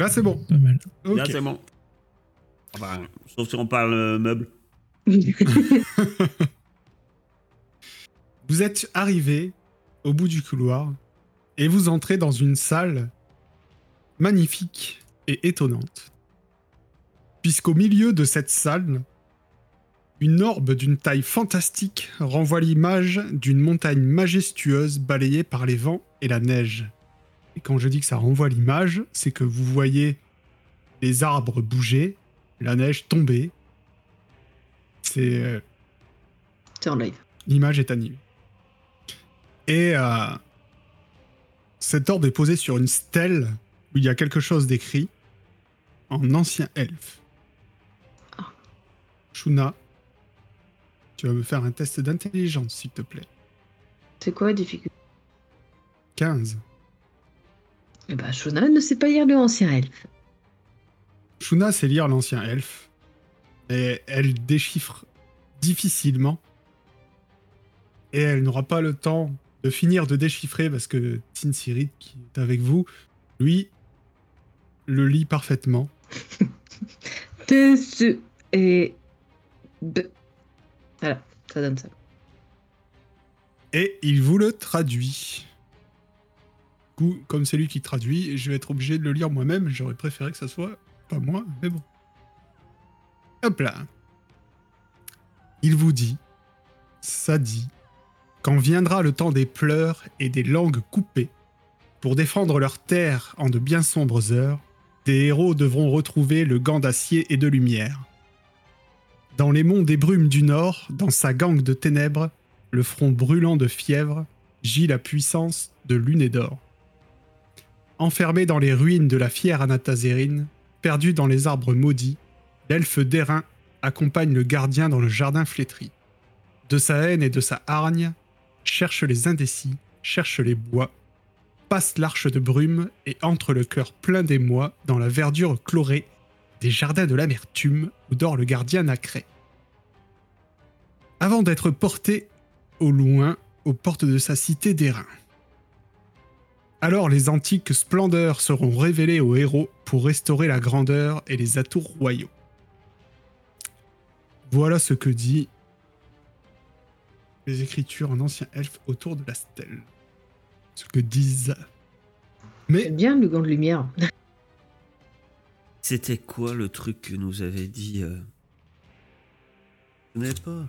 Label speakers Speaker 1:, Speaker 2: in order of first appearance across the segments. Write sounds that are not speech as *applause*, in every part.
Speaker 1: Là, c'est bon.
Speaker 2: Pas mal.
Speaker 1: Ok.
Speaker 3: Là, c'est bon. Enfin, sauf si on parle euh, meuble. *laughs*
Speaker 1: Vous êtes arrivé au bout du couloir et vous entrez dans une salle magnifique et étonnante. Puisqu'au milieu de cette salle, une orbe d'une taille fantastique renvoie l'image d'une montagne majestueuse balayée par les vents et la neige. Et quand je dis que ça renvoie l'image, c'est que vous voyez les arbres bouger, la neige tomber. C'est euh,
Speaker 4: C'est en live.
Speaker 1: L'image est animée. Et euh, cette orbe est posée sur une stèle où il y a quelque chose d'écrit en ancien elfe.
Speaker 4: Ah.
Speaker 1: Shuna, tu vas me faire un test d'intelligence, s'il te plaît.
Speaker 4: C'est quoi la difficulté?
Speaker 1: 15.
Speaker 4: Eh ben, Shona ne sait pas lire le ancien elfe.
Speaker 1: Shuna sait lire l'ancien elfe, mais elle déchiffre difficilement. Et elle n'aura pas le temps de finir de déchiffrer parce que Tin Sirit, qui est avec vous, lui, le lit parfaitement. *laughs*
Speaker 4: De ce et de. Voilà, ça donne ça.
Speaker 1: Et il vous le traduit. Comme c'est lui qui traduit, je vais être obligé de le lire moi-même. J'aurais préféré que ça soit pas moi, mais bon. Hop là. Il vous dit, ça dit, quand viendra le temps des pleurs et des langues coupées, pour défendre leur terre en de bien sombres heures, des héros devront retrouver le gant d'acier et de lumière. Dans les monts des brumes du nord, dans sa gangue de ténèbres, le front brûlant de fièvre, gît la puissance de lune et d'or. Enfermé dans les ruines de la fière Anatazérine, perdu dans les arbres maudits, l'elfe d'airain accompagne le gardien dans le jardin flétri. De sa haine et de sa hargne, cherche les indécis, cherche les bois, passe l'arche de brume et entre le cœur plein d'émoi dans la verdure chlorée des jardins de l'amertume où dort le gardien nacré. Avant d'être porté au loin aux portes de sa cité d'airain. Alors les antiques splendeurs seront révélées aux héros pour restaurer la grandeur et les atours royaux. Voilà ce que dit les écritures en ancien elfe autour de la stèle. Ce que disent. Mais
Speaker 4: bien le gant de lumière.
Speaker 3: C'était quoi le truc que nous avait dit euh... Je connais pas.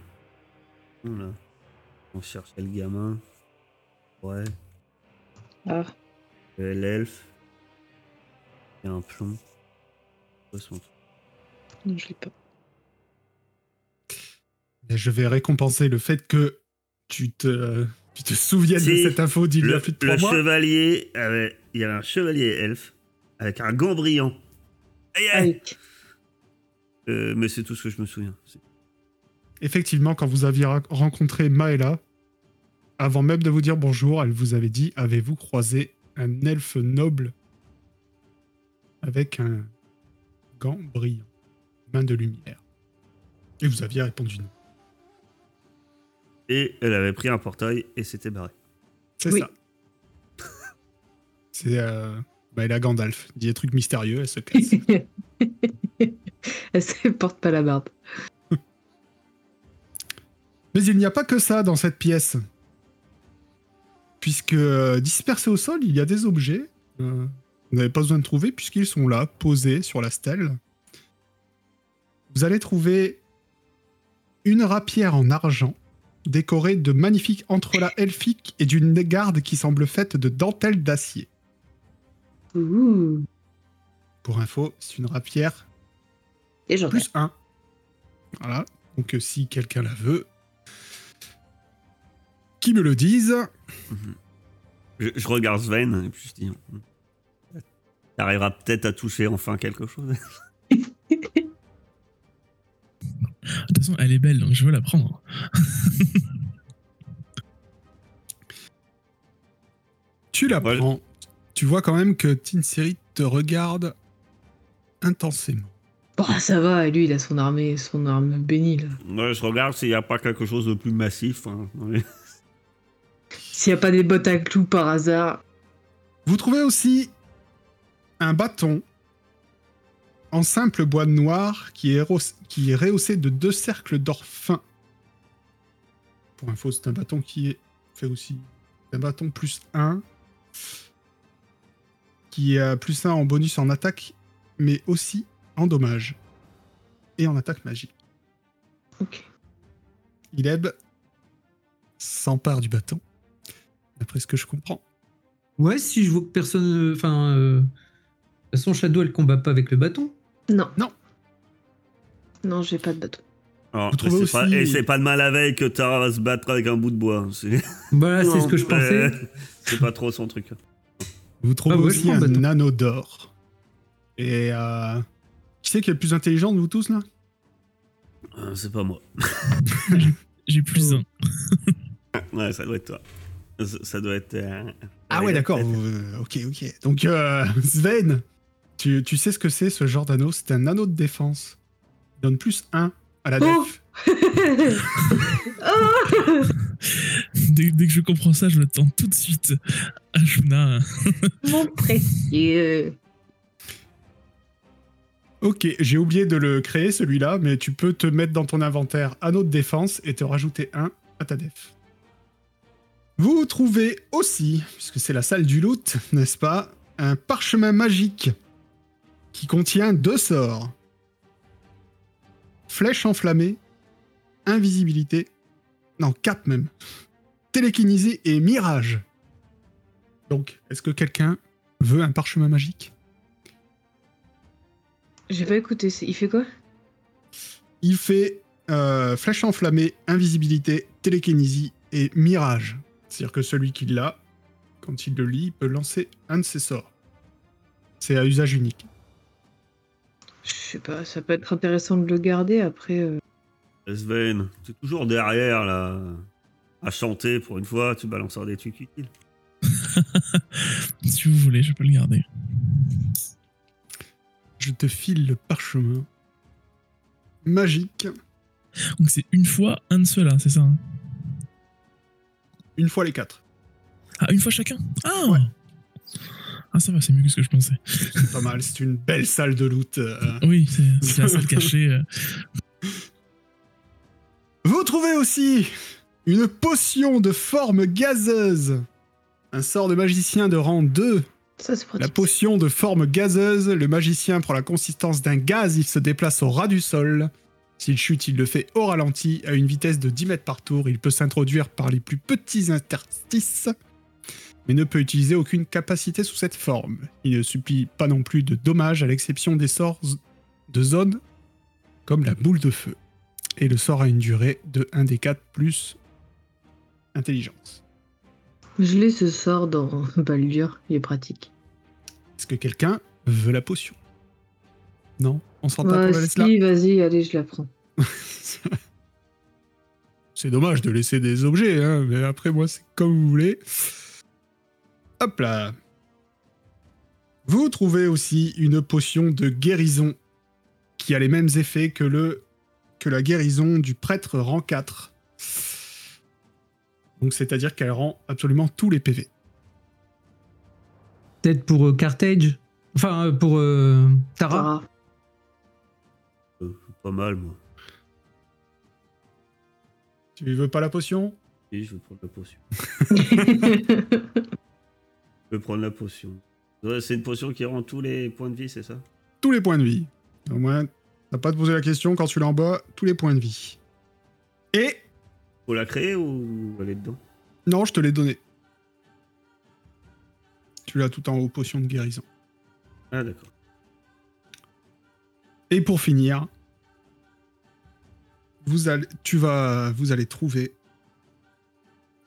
Speaker 3: On cherchait le gamin. Ouais.
Speaker 4: Ah,
Speaker 3: L'elfe. Il y a un plomb.
Speaker 4: Non, je l'ai pas.
Speaker 1: je vais récompenser le fait que tu te, tu te souviennes de cette info d'il y a
Speaker 3: Le,
Speaker 1: plus de trois
Speaker 3: le
Speaker 1: mois.
Speaker 3: chevalier avait. Il y avait un chevalier elfe avec un gant brillant. Aïe aïe
Speaker 4: oui.
Speaker 3: Euh, Mais c'est tout ce que je me souviens.
Speaker 1: Effectivement, quand vous aviez rencontré Maëla, avant même de vous dire bonjour, elle vous avait dit Avez-vous croisé un elfe noble avec un gant brillant, main de lumière Et vous aviez répondu non.
Speaker 3: Et elle avait pris un portail et s'était barrée.
Speaker 1: C'est
Speaker 4: Oui.
Speaker 1: ça. C'est euh, Maëla Gandalf. Dit des trucs mystérieux, elle se casse. *laughs*
Speaker 4: Elle se porte pas la barbe.
Speaker 1: Mais il n'y a pas que ça dans cette pièce. Puisque euh, dispersés au sol, il y a des objets. euh, vous n'avez pas besoin de trouver puisqu'ils sont là, posés sur la stèle. Vous allez trouver une rapière en argent, décorée de magnifiques entrelacs elfiques et d'une garde qui semble faite de dentelles d'acier. Pour info, c'est une rapière
Speaker 4: Et j'en ai.
Speaker 1: plus 1. Voilà. Donc euh, si quelqu'un la veut, qui me le dise.
Speaker 3: Je, je regarde Sven et puis je dis. T'arriveras peut-être à toucher enfin quelque chose.
Speaker 2: De toute façon, elle est belle, donc je veux la prendre.
Speaker 1: Tu la
Speaker 3: Ouais.
Speaker 1: prends. Tu vois quand même que Tinseri te regarde intensément.
Speaker 4: Bah, ça va, lui, il a son armée, son arme bénie, là.
Speaker 3: Ouais, je regarde s'il n'y a pas quelque chose de plus massif. hein,
Speaker 4: S'il y a pas des bottes à clous par hasard.
Speaker 1: Vous trouvez aussi un bâton en simple bois noir qui est, ros- qui est rehaussé de deux cercles d'or fin. Pour info, c'est un bâton qui est fait aussi un bâton plus 1 qui a plus 1 en bonus en attaque, mais aussi en dommage et en attaque magique.
Speaker 4: Ok.
Speaker 1: Ileb s'empare du bâton, d'après ce que je comprends.
Speaker 5: Ouais, si je vois que personne. Enfin. euh, De toute façon, Shadow, elle combat pas avec le bâton.
Speaker 4: Non.
Speaker 1: Non.
Speaker 4: Non, j'ai pas de bâton.
Speaker 3: Alors,
Speaker 1: Vous trouvez
Speaker 3: mais c'est pas-
Speaker 1: aussi-
Speaker 3: Et c'est pas de mal avec que Tara va se battre avec un bout de bois. C'est
Speaker 5: Voilà, c'est ce que je pensais.
Speaker 3: C'est pas trop son truc.
Speaker 1: Vous trouvez
Speaker 5: Ah ouais,
Speaker 1: aussi un
Speaker 5: bâton.
Speaker 1: anneau d'or. Et euh, qui c'est qui est le plus intelligent de vous tous là
Speaker 3: Euh, C'est pas moi. *laughs*
Speaker 2: J'ai plus un.
Speaker 3: Ouais, ça doit être toi. Ça, doit être. euh,
Speaker 1: Ah ouais, d'accord. euh, ok, ok. Donc, euh, *laughs* Sven, tu, tu sais ce que c'est ce genre d'anneau? C'est un anneau de défense. Il donne plus 1 à la
Speaker 4: Oh
Speaker 1: def. *laughs*
Speaker 4: Oh *laughs*
Speaker 2: Dès, dès que je comprends ça, je le tente tout de suite. Ashuna.
Speaker 4: Mon précieux.
Speaker 1: Ok, j'ai oublié de le créer celui-là, mais tu peux te mettre dans ton inventaire anneau de défense et te rajouter un à ta def. Vous trouvez aussi, puisque c'est la salle du loot, n'est-ce pas, un parchemin magique qui contient deux sorts. Flèche enflammée, invisibilité, non, quatre même, télékinésie et mirage. Donc, est-ce que quelqu'un veut un parchemin magique?
Speaker 4: J'ai pas écouté. Il fait quoi?
Speaker 1: Il fait euh, flèche enflammée, invisibilité, télékinésie et mirage. C'est-à-dire que celui qui l'a, quand il le lit, peut lancer un de ses sorts. C'est à usage unique.
Speaker 4: Je sais pas, ça peut être intéressant de le garder après. euh.
Speaker 3: Sven, t'es toujours derrière là. À chanter pour une fois, tu balances des trucs utiles. *laughs*
Speaker 2: si vous voulez, je peux le garder.
Speaker 1: Je te file le parchemin magique
Speaker 2: Donc c'est une fois un de ceux-là, c'est ça hein?
Speaker 1: Une fois les quatre.
Speaker 2: Ah, une fois chacun Ah
Speaker 1: Ouais.
Speaker 2: Ah, ça va, c'est mieux que ce que je pensais.
Speaker 1: C'est pas mal, c'est une belle salle de loot. euh.
Speaker 2: Oui, c'est c'est la salle cachée. euh. *laughs*
Speaker 1: Vous trouvez aussi une potion de forme gazeuse. Un sort de magicien de rang 2
Speaker 4: Ça,
Speaker 1: La potion de forme gazeuse, le magicien prend la consistance d'un gaz, il se déplace au ras du sol. S'il chute, il le fait au ralenti, à une vitesse de 10 mètres par tour. Il peut s'introduire par les plus petits interstices, mais ne peut utiliser aucune capacité sous cette forme. Il ne supplie pas non plus de dommages, à l'exception des sorts de zone, comme la boule de feu. Et le sort a une durée de 1 des 4 plus intelligence.
Speaker 4: Je l'ai ce sort dans *laughs* Baldur, il est pratique.
Speaker 1: Est-ce que quelqu'un veut la potion? Non? On s'en tape, on
Speaker 4: Ouais,
Speaker 1: la là
Speaker 4: si, vas-y, allez, je la prends. *laughs*
Speaker 1: C'est dommage de laisser des objets, hein, mais après, moi, c'est comme vous voulez. Hop là. Vous trouvez aussi une potion de guérison qui a les mêmes effets que, le, que la guérison du prêtre rang 4. Donc, c'est-à-dire qu'elle rend absolument tous les PV.
Speaker 5: Peut-être pour euh, Carthage? Enfin, euh, pour euh, Tara?
Speaker 4: Tara.
Speaker 3: Pas mal, moi.
Speaker 1: Tu veux pas la potion?
Speaker 3: Oui, je vais prendre la potion. *laughs* Je vais prendre la potion. C'est une potion qui rend tous les points de vie, c'est ça?
Speaker 1: Tous les points de vie. Au moins, t'as pas te poser la question quand tu l'as en bas, tous les points de vie. Et
Speaker 3: Faut la créer ou elle est dedans?
Speaker 1: Non, je te l'ai donné. Tu l'as tout en haut, potion de guérison.
Speaker 3: Ah, d'accord.
Speaker 1: Et pour finir, vous allez, tu vas, vous allez trouver.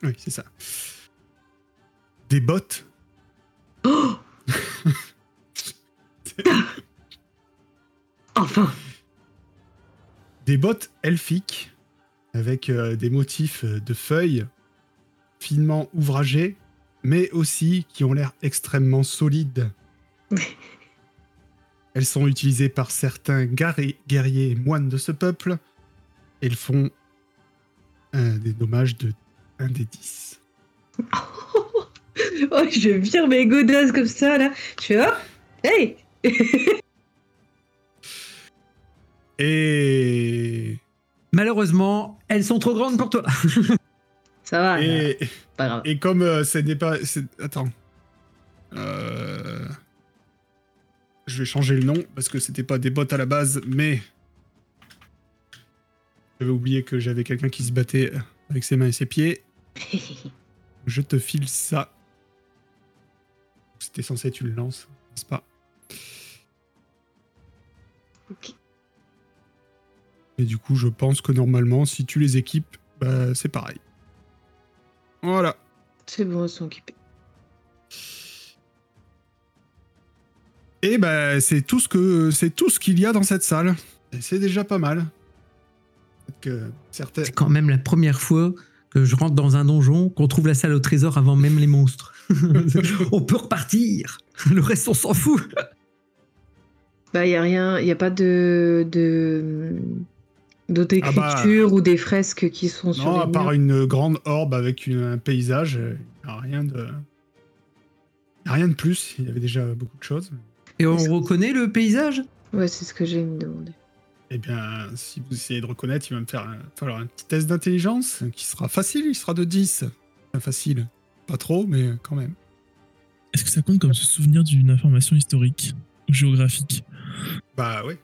Speaker 1: Oui, c'est ça. Des bottes.
Speaker 4: Oh *laughs* enfin
Speaker 1: Des bottes elfiques avec euh, des motifs euh, de feuilles finement ouvragés, mais aussi qui ont l'air extrêmement solides. Elles sont utilisées par certains guerri- guerriers et moines de ce peuple. Elles font euh, des dommages de 1 des 10. *laughs*
Speaker 4: Oh, je vire mes godasses comme ça, là. Je fais, oh, hey *laughs*
Speaker 1: Et.
Speaker 5: Malheureusement, elles sont trop grandes pour toi. *laughs*
Speaker 4: Ça va,
Speaker 1: Et,
Speaker 4: pas grave.
Speaker 1: et comme euh, ce n'est pas. c'est- Attends. Euh, Je vais changer le nom parce que c'était pas des bottes à la base, mais. J'avais oublié que j'avais quelqu'un qui se battait avec ses mains et ses pieds. *laughs* Je te file ça. C'était censé être une lance, n'est-ce pas?
Speaker 4: Ok.
Speaker 1: Et du coup, je pense que normalement, si tu les équipes, bah, c'est pareil. Voilà.
Speaker 4: C'est bon, elles sont équipées.
Speaker 1: Et bah, c'est tout ce que c'est tout ce qu'il y a dans cette salle. C'est déjà pas mal. Peut-être Que certaines...
Speaker 5: C'est quand même la première fois que je rentre dans un donjon, qu'on trouve la salle au trésor avant même les monstres. *laughs* on peut repartir. Le reste, on s'en fout.
Speaker 4: Bah, y a rien, y a pas de. de d'autres
Speaker 1: Ah bah.
Speaker 4: écritures ou des fresques qui sont sur
Speaker 1: Non,
Speaker 4: les
Speaker 1: à part
Speaker 4: murs.
Speaker 1: une grande orbe avec une- un paysage, il n'y a rien de. rien de plus. Il y avait déjà beaucoup de choses.
Speaker 5: Et on reconnaît le paysage?
Speaker 4: Ouais, c'est ce que j'ai me demandé.
Speaker 1: Eh bien, si vous essayez de reconnaître, il va me faire un, falloir un petit test d'intelligence qui sera facile. Il sera de 10. Enfin, facile. Pas trop, mais quand même.
Speaker 2: Est-ce que ça compte comme se souvenir d'une information historique ou géographique?
Speaker 1: Bah oui.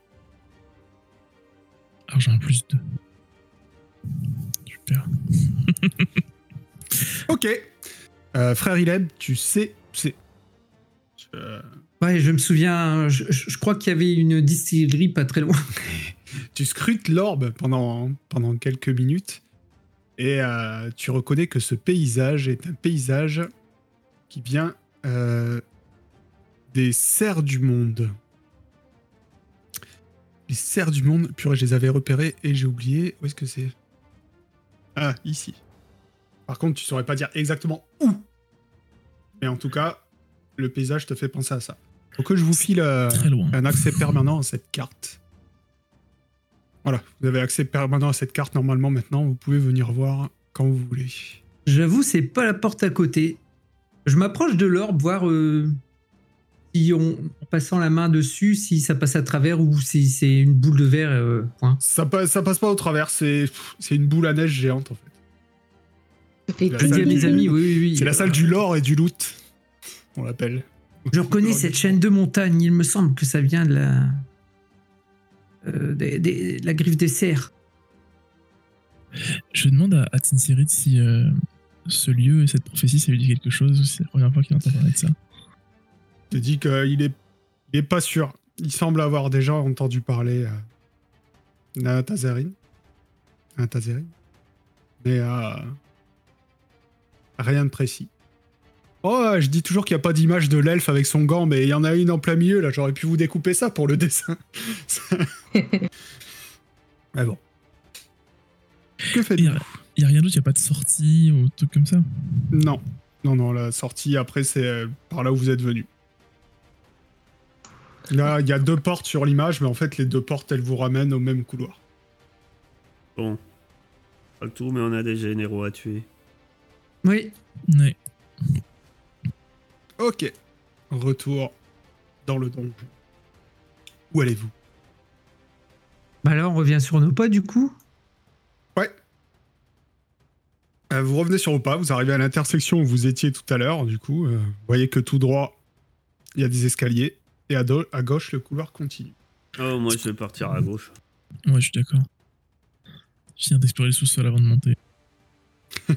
Speaker 2: Alors j'ai un plus 2. Super. *laughs*
Speaker 1: Ok. Euh, frère Ileb, tu sais. C'est. Euh,
Speaker 5: Ouais, je me souviens, je, crois qu'il y avait une distillerie pas très loin. *laughs*
Speaker 1: tu scrutes l'orbe pendant, pendant quelques minutes et euh, tu reconnais que ce paysage est un paysage qui vient euh, des serres du monde. Les serres du monde, purée, je les avais repérés et j'ai oublié. Où est-ce que c'est Ah, ici. Par contre, tu saurais pas dire exactement où. Mais en tout cas, le paysage te fait penser à ça. Faut que je vous file euh, un accès permanent à cette carte. Voilà, vous avez accès permanent à cette carte normalement maintenant. Vous pouvez venir voir quand vous voulez.
Speaker 5: J'avoue, c'est pas la porte à côté. Je m'approche de l'orbe, voir euh, si on, en passant la main dessus, si ça passe à travers ou si c'est une boule de verre. euh, point.
Speaker 1: Ça, passe- ça passe pas au travers, c'est une boule à neige géante en fait.
Speaker 5: Je dis à mes
Speaker 1: du-
Speaker 5: amis, oui, oui, oui.
Speaker 1: C'est la salle du lore et du loot, on l'appelle.
Speaker 5: Je reconnais cette chaîne de montagne. Il me semble que ça vient de la, euh, des- des- de la griffe des cerfs.
Speaker 2: Je demande à, à Tinsirid si euh, ce lieu et cette prophétie, ça lui dit quelque chose ou si c'est la première fois qu'il entend parler de ça.
Speaker 1: Je te dis qu'il est, il est pas sûr. Il semble avoir déjà entendu parler euh, d'un Tazerine. Un Tazerine. Mais euh, rien de précis. Oh, je dis toujours qu'il n'y a pas d'image de l'elfe avec son gant, mais il y en a une en plein milieu, là. J'aurais pu vous découper ça pour le dessin. *laughs* mais bon. Que
Speaker 2: Il
Speaker 1: faites-vous?
Speaker 2: n'y a, y a rien d'autre, il n'y a pas de sortie ou truc comme ça?
Speaker 1: Non. Non, non, la sortie après, c'est euh, par là où vous êtes venu. Là, il y a deux portes sur l'image, mais en fait, les deux portes, elles vous ramènent au même couloir.
Speaker 3: Bon. Pas le tout, mais on a des généraux à tuer.
Speaker 5: Oui.
Speaker 2: Ouais.
Speaker 1: Ok. Retour dans le donjon. Où allez-vous?
Speaker 5: Bah là, on revient sur nos pas du coup.
Speaker 1: Ouais. Euh, vous revenez sur vos pas, vous arrivez à l'intersection où vous étiez tout à l'heure, du coup. euh, vous voyez que tout droit, il y a des escaliers, et à, do- à gauche, le couloir continue.
Speaker 3: Oh, moi je vais partir à gauche.
Speaker 2: Ouais, je suis d'accord. Je viens d'explorer le sous-sol avant de monter. *laughs*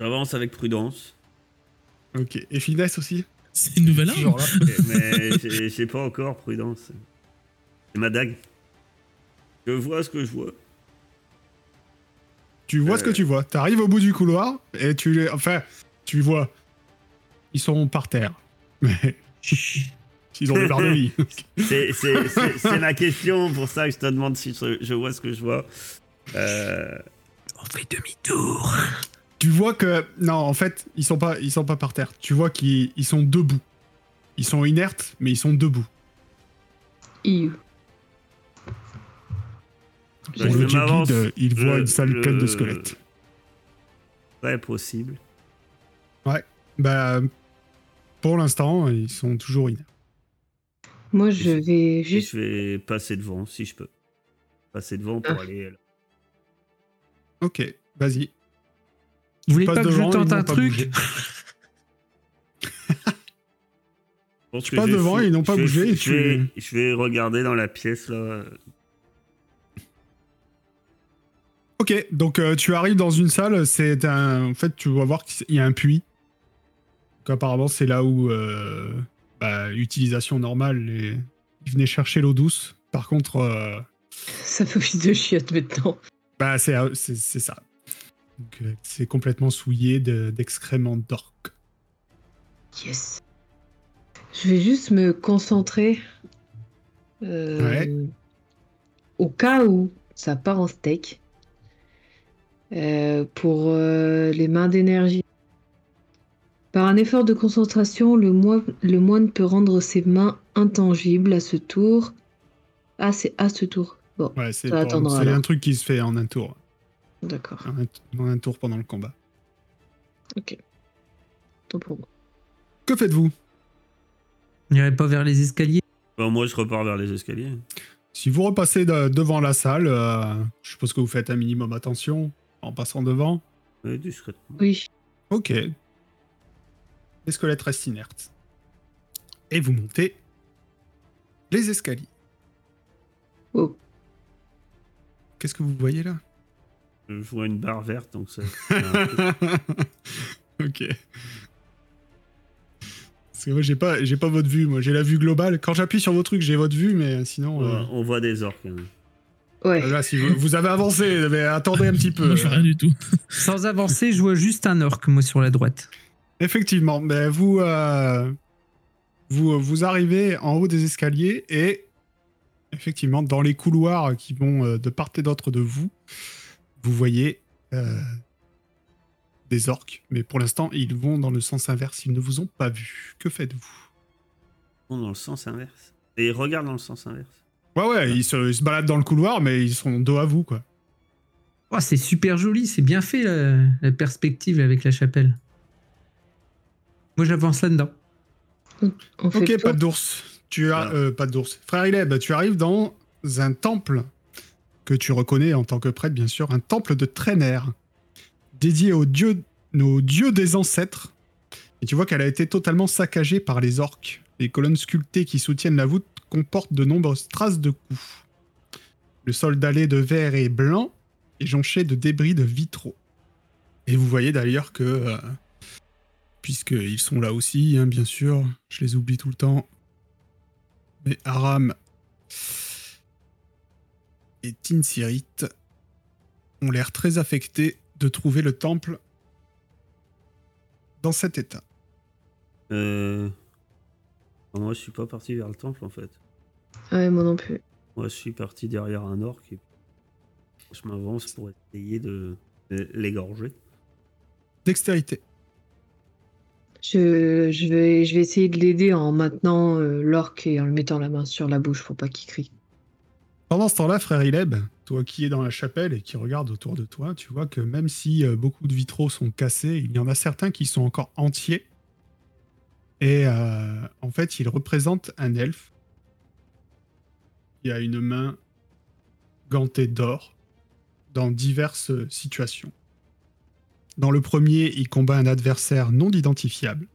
Speaker 3: J'avance avec prudence.
Speaker 1: Ok. Et finesse aussi
Speaker 2: C'est une nouvelle arme
Speaker 3: mais j'ai- pas encore prudence. C'est ma dague. Je vois ce que je vois.
Speaker 1: Tu vois ce que
Speaker 3: Euh.
Speaker 1: tu vois. T'arrives au bout du couloir et tu les. Enfin, tu vois. Ils sont par terre. Mais *laughs* ils ont des barres de lit. *laughs*
Speaker 3: C'est c'est- c'est- c'est ma question, pour ça que je te demande si je, je vois ce que je vois. Euh,
Speaker 5: On fait demi-tour.
Speaker 1: Tu vois que. Non, en fait, ils sont pas, ils sont pas par terre. Tu vois qu'ils ils sont debout. Ils sont inertes, mais ils sont debout.
Speaker 4: Iu.
Speaker 1: Pour
Speaker 3: je
Speaker 1: le guide, il voit une salle
Speaker 3: le-
Speaker 1: pleine de squelettes.
Speaker 3: Ouais, possible.
Speaker 1: Bah, pour l'instant, ils sont toujours inertes.
Speaker 4: Moi, je vais juste.
Speaker 3: je vais passer devant si je peux. Passer devant pour
Speaker 4: Ah.
Speaker 3: aller là.
Speaker 1: Ok, vas-y.
Speaker 5: Vous voulez pas que je
Speaker 1: devant,
Speaker 5: tente un
Speaker 1: pas
Speaker 5: truc
Speaker 1: Tu
Speaker 3: vais
Speaker 1: devant,
Speaker 3: fou-
Speaker 1: ils n'ont pas
Speaker 3: je
Speaker 1: bougé et
Speaker 3: Je vais, je vais regarder dans la pièce là.
Speaker 1: Ok, donc euh, tu arrives dans une salle, c'est un... En fait, tu vas voir qu'il y a un puits. Donc apparemment, c'est là où... euh, bah, utilisation normale, les... ils venaient chercher l'eau douce. Par contre, euh,
Speaker 4: Ça fait office de chiotte maintenant.
Speaker 1: bah, c'est c'est- c'est ça. Euh, c'est complètement souillé de- d'excréments d'orques.
Speaker 4: Yes. Je vais juste me concentrer. euh,
Speaker 1: Ouais.
Speaker 4: Au cas où ça part en steak. euh, pour euh, les mains d'énergie. Par un effort de concentration, le, moi- le moine peut rendre ses mains intangibles à ce tour. Ah, c'est à ce tour. Bon,
Speaker 1: Ouais, c'est un truc qui se fait en un tour.
Speaker 4: D'accord.
Speaker 1: Un, un tour pendant le combat.
Speaker 4: Tant pour moi.
Speaker 1: Que faites-vous?
Speaker 5: On n'irait pas vers les escaliers?
Speaker 3: Bon, moi, je repars vers les escaliers.
Speaker 1: Si vous repassez de- devant la salle, euh, je suppose que vous faites un minimum attention en passant devant.
Speaker 3: Oui, discrètement.
Speaker 4: Oui.
Speaker 1: Ok. Les squelettes restent inertes. Et vous montez les escaliers.
Speaker 4: Oh.
Speaker 1: Qu'est-ce que vous voyez là?
Speaker 3: Je vois une barre verte, donc ça. *laughs*
Speaker 1: Ok. Parce que moi j'ai pas, j'ai pas votre vue, moi j'ai la vue globale. Quand j'appuie sur vos trucs, j'ai votre vue, mais sinon.
Speaker 3: on,
Speaker 1: euh,
Speaker 3: voit- on voit des orques. hein.
Speaker 4: Ouais.
Speaker 1: Là, si vous, vous avez avancé, *laughs* mais attendez un petit peu.
Speaker 2: Moi, je fais rien du tout.
Speaker 5: Sans avancer, je vois juste un orc, moi, sur la droite.
Speaker 1: Effectivement, mais vous, euh, vous, vous arrivez en haut des escaliers et effectivement, dans les couloirs qui vont euh, de part et d'autre de vous, vous voyez euh, des orques. Mais pour l'instant, ils vont dans le sens inverse. Ils ne vous ont pas vu. Que faites-vous?
Speaker 3: Dans le sens inverse. Et regarde dans le sens inverse.
Speaker 1: Ouais, ouais, ils se, ils se baladent dans le couloir, mais ils sont dos à vous, quoi.
Speaker 5: Oh, c'est super joli, c'est bien fait la, la perspective avec la chapelle. Moi, j'avance là-dedans.
Speaker 1: Ok, pas d'ours. Tu as,
Speaker 3: Voilà.
Speaker 1: euh, pas d'ours. Frère Ileb, tu arrives dans un temple que tu reconnais en tant que prêtre, bien sûr, un temple de Trainer, dédié aux dieux, nos dieux des ancêtres. Et tu vois qu'elle a été totalement saccagée par les orques. Les colonnes sculptées qui soutiennent la voûte comportent de nombreuses traces de coups. Le sol dallé de verre et blanc est jonché de débris de vitraux. Et vous voyez d'ailleurs que euh, puisqu'ils sont là aussi, hein, bien sûr. Je les oublie tout le temps. Mais Aram et Tinsirit ont l'air très affectés de trouver le temple dans cet état.
Speaker 3: Euh... Moi, je suis pas parti vers le temple en fait.
Speaker 4: Ouais, moi non plus.
Speaker 3: Moi, je suis parti derrière un orc et je m'avance pour essayer de l'égorger.
Speaker 1: Dextérité.
Speaker 4: Je, je, vais, je vais essayer de l'aider en maintenant euh, l'orque et en le mettant la main sur la bouche pour pas qu'il crie.
Speaker 1: Pendant ce temps-là, frère Ileb, toi qui es dans la chapelle et qui regarde autour de toi, tu vois que même si euh, beaucoup de vitraux sont cassés, il y en a certains qui sont encore entiers. Et euh, en fait, il représente un elfe. Il a une main gantée d'or dans diverses situations. Dans le premier, il combat un adversaire non identifiable,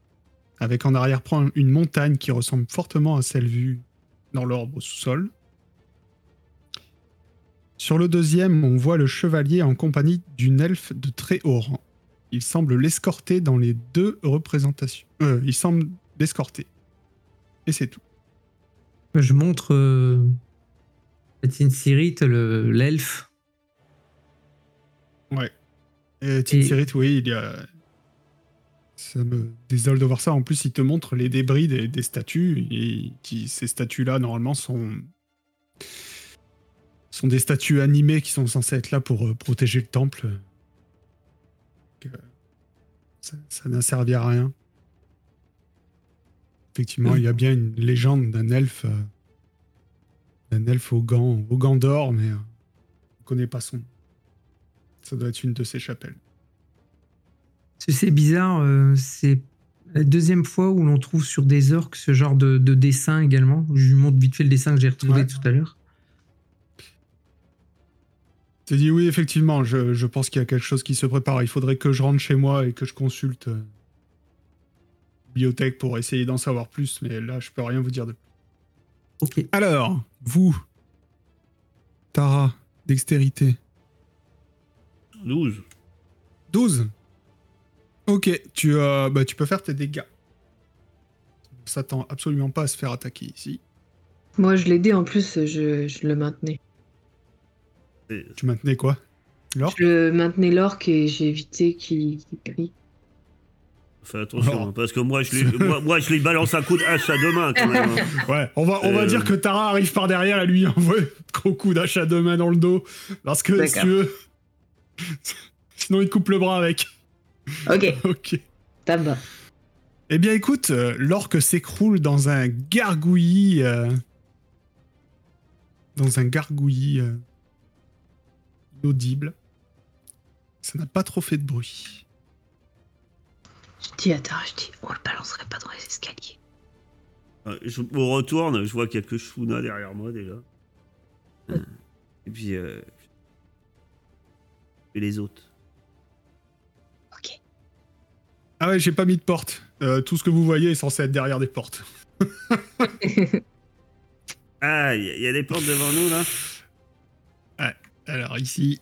Speaker 1: avec en arrière-plan une montagne qui ressemble fortement à celle vue dans l'orbe au sous-sol. Sur le deuxième, on voit le chevalier en compagnie d'une elfe de très haut rang. Il semble l'escorter dans les deux représentations. Euh, il semble l'escorter. Et c'est tout.
Speaker 5: Je montre euh, Tinsirit, le- l'elfe.
Speaker 1: Ouais. Et Tinsirit, oui, il y a. Ça me désole de voir ça. En plus, il te montre les débris des, des statues. Et qui, ces statues-là, normalement, sont. Sont des statues animées qui sont censées être là pour euh, protéger le temple. Ça ça n'a servi à rien. Effectivement, il y a bien une légende d'un elfe. euh, d'un elfe aux gants, aux gants d'or, mais euh, on ne connaît pas son. Ça doit être une de ces chapelles.
Speaker 5: Ce- C'est bizarre, euh, c'est La deuxième fois où l'on trouve sur des orques ce genre de, de dessin également. Je lui montre vite fait le dessin que j'ai retrouvé
Speaker 1: Ouais.
Speaker 5: tout à l'heure.
Speaker 1: T'as dit oui, effectivement, je, je pense qu'il y a quelque chose qui se prépare. Il faudrait que je rentre chez moi et que je consulte euh, bibliothèque pour essayer d'en savoir plus, mais là, je peux rien vous dire de plus.
Speaker 5: Ok.
Speaker 1: Alors, vous, Tara, dextérité,
Speaker 3: 12.
Speaker 1: 12. Ok, tu, euh, bah, tu peux faire tes dégâts. On s'attend absolument pas à se faire attaquer ici.
Speaker 4: Moi, je l'ai dit en plus, je, je le maintenais.
Speaker 1: Tu maintenais quoi? L'or
Speaker 4: Je maintenais l'orque et j'ai évité qu'il crie.
Speaker 3: Fais attention, hein, parce que moi je, lui, *laughs* moi, moi, je lui balance un coup de hache à deux mains quand même. hein. *laughs*
Speaker 1: Ouais, on va, on va
Speaker 3: Euh.
Speaker 1: dire que Tara arrive par derrière et lui envoie un gros coup d'âge à deux mains dans le dos. Parce que, si
Speaker 4: D'accord.
Speaker 1: tu veux... *laughs* Sinon, il te coupe le bras avec.
Speaker 4: Ok,
Speaker 1: Ok.
Speaker 4: tabac.
Speaker 1: Eh bien, écoute, euh, l'orque s'écroule dans un gargouillis. euh, dans un gargouillis euh, inaudible. Ça n'a pas trop fait de bruit.
Speaker 4: Je dis à Tara, je dis, on le balancerait pas dans les escaliers.
Speaker 3: Euh, Je me retourne, je vois quelques Shuna derrière moi déjà. Euh, Et puis. Euh, et les autres.
Speaker 4: Ok.
Speaker 1: Ah ouais, j'ai pas mis de porte. Euh, tout ce que vous voyez est censé être derrière des portes. *laughs*
Speaker 3: Ah, il y, y a des portes devant nous là?
Speaker 1: Alors ici.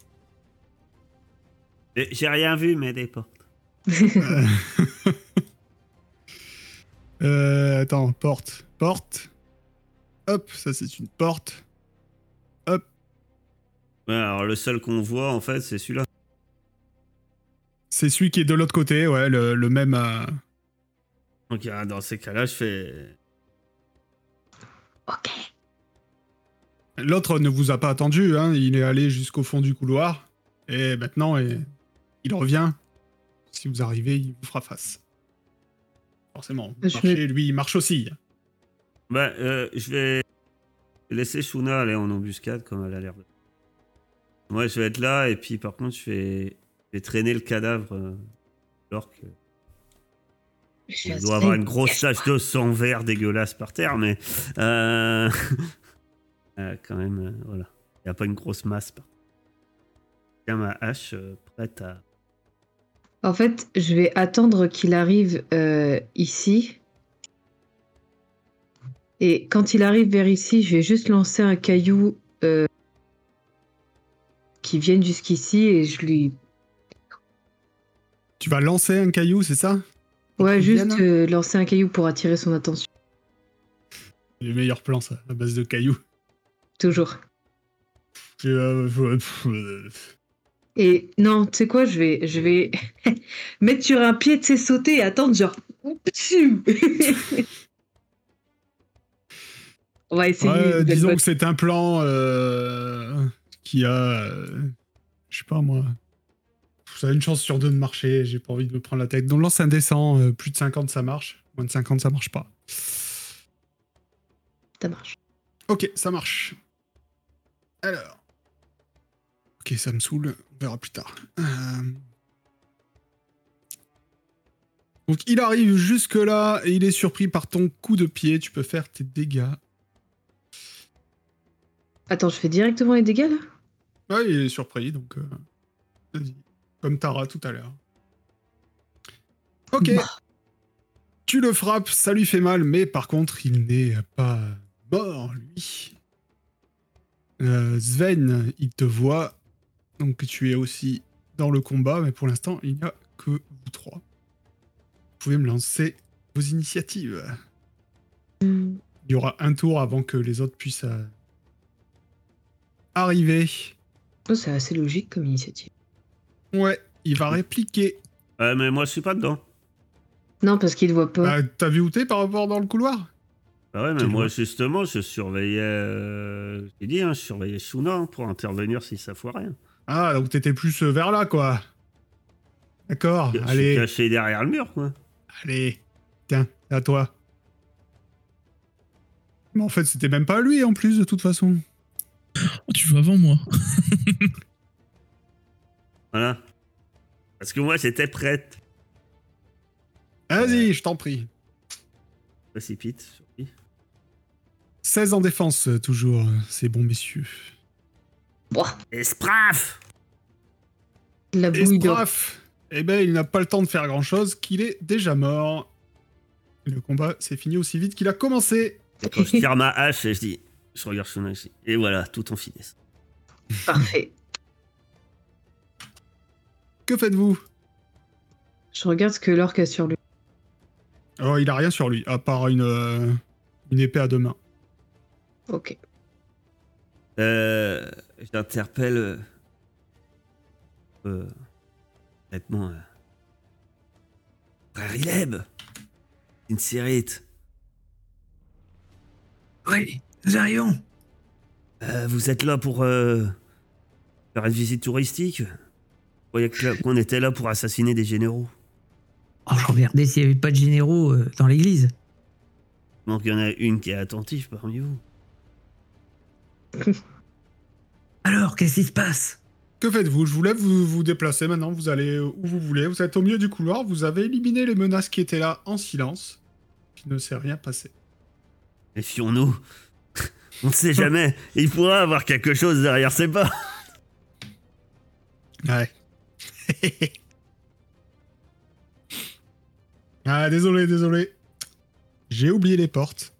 Speaker 3: J'ai rien vu, mais des portes.
Speaker 1: euh, *laughs* euh, attends, porte. Porte. Hop, ça c'est une porte.
Speaker 3: Ouais, alors le seul qu'on voit en fait, c'est celui-là.
Speaker 1: C'est celui qui est de l'autre côté, ouais, le, le même. euh,
Speaker 3: Donc ah, dans ces cas-là, je fais.
Speaker 4: ok.
Speaker 1: L'autre ne vous a pas attendu, hein, il est allé jusqu'au fond du couloir. Et maintenant, et- il revient. Si vous arrivez, il vous fera face. Forcément, vous
Speaker 4: Je
Speaker 1: marchez,
Speaker 4: vais-
Speaker 1: lui, il marche aussi.
Speaker 3: Bah, euh, je vais laisser Shuna aller en embuscade comme elle a l'air de. Moi, je vais être là et puis par contre, je vais, je vais traîner le cadavre. Euh, l'orque.
Speaker 4: Je
Speaker 3: Il doit avoir une grosse tache de sang vert dégueulasse par terre, mais. Euh... *laughs* euh, quand même, euh, voilà. Il n'y a pas une grosse masse. J'ai ma hache euh, prête à.
Speaker 4: En fait, je vais attendre qu'il arrive euh, ici. Et quand il arrive vers ici, je vais juste lancer un caillou euh, qui vienne jusqu'ici et je lui.
Speaker 1: Tu vas lancer un caillou, c'est ça?
Speaker 4: Ouais, juste euh, lancer un caillou pour attirer son attention.
Speaker 1: Les meilleurs plans, ça, à base de cailloux.
Speaker 4: Toujours.
Speaker 1: Et, euh, euh,
Speaker 4: Et non, tu sais quoi, je vais, je vais *laughs* mettre sur un pied, tu sais, sauter et attendre, genre. *laughs* On va essayer.
Speaker 1: ouais, disons que c'est un plan euh, qui a. je sais pas moi. Ça a une chance sur deux de marcher, j'ai pas envie de me prendre la tête. Donc lance un euh, plus de 50 ça marche. Moins de 50 ça marche pas.
Speaker 4: Ça marche.
Speaker 1: Ok, ça marche. Alors. Ok, ça me saoule, on verra plus tard. Euh, Donc il arrive jusque là et il est surpris par ton coup de pied. Tu peux faire tes dégâts.
Speaker 4: Attends, je fais directement les dégâts là?
Speaker 1: Ouais, il est surpris, donc. euh, Vas-y. Comme Tara tout à l'heure. Ok.
Speaker 4: Bah.
Speaker 1: Tu le frappes, ça lui fait mal, mais par contre, il n'est pas mort, lui. Euh, Sven, il te voit. Donc tu es aussi dans le combat, mais pour l'instant, il n'y a que vous trois. Vous pouvez me lancer vos initiatives.
Speaker 4: Hmm.
Speaker 1: Il y aura un tour avant que les autres puissent euh, arriver.
Speaker 4: Oh, c'est assez logique comme initiative.
Speaker 1: Ouais, il va répliquer.
Speaker 3: Ouais, mais moi, je suis pas dedans.
Speaker 4: Non, parce qu'il ne voit pas.
Speaker 1: Bah, T'as vu où t'es par rapport dans le couloir?
Speaker 3: Bah ouais, mais moi,
Speaker 1: loin.
Speaker 3: justement, je surveillais. Euh... J'ai dit, hein, je surveillais Shuna pour intervenir si ça foirait.
Speaker 1: Ah, donc t'étais plus euh, vers là, quoi. D'accord,
Speaker 3: Je suis
Speaker 1: allez,
Speaker 3: caché derrière le mur, quoi.
Speaker 1: allez. Tiens, à toi. Mais en fait, c'était même pas lui en plus, de toute façon.
Speaker 2: Oh, tu joues avant moi. *laughs*
Speaker 3: Voilà. Parce que moi, j'étais prête.
Speaker 1: Vas-y, je t'en prie.
Speaker 3: Précipite.
Speaker 1: 16 en défense, euh, toujours. C'est bon, messieurs.
Speaker 4: Boah,
Speaker 3: Espraf
Speaker 4: la bouille.
Speaker 1: Espraf Eh ben, il n'a pas le temps de faire grand-chose, qu'il est déjà mort. Le combat s'est fini aussi vite qu'il a commencé.
Speaker 3: Quand je tire ma hache, et je dis, je regarde dis, et voilà, tout en finesse.
Speaker 4: Parfait.
Speaker 1: Que faites-vous?
Speaker 4: Je regarde ce que l'orque a sur lui.
Speaker 1: Oh, il a rien sur lui, à part une, euh, une épée à deux mains.
Speaker 4: Ok.
Speaker 3: Euh, J'interpelle. Euh, euh, honnêtement. Euh, Frère Ileb Une sérite.
Speaker 5: Oui, nous arrivons.
Speaker 3: Euh, vous êtes là pour euh, faire une visite touristique? Vous croyez qu'on était là pour assassiner des généraux?
Speaker 5: Oh, je regardais s'il n'y avait pas de généraux euh, dans l'église.
Speaker 3: Donc il y en a une qui est attentive parmi vous. *laughs*
Speaker 5: Alors, qu'est-ce qui se passe?
Speaker 1: Que faites-vous? Je vous laisse vous, vous déplacer maintenant, vous allez où vous voulez. Vous êtes au milieu du couloir, vous avez éliminé les menaces qui étaient là en silence. Il ne s'est rien passé.
Speaker 3: Méfions-nous. *laughs* On ne sait jamais. Il pourra avoir quelque chose derrière ses pas. *laughs*
Speaker 1: Ouais. ah, désolé, désolé. J'ai oublié les portes.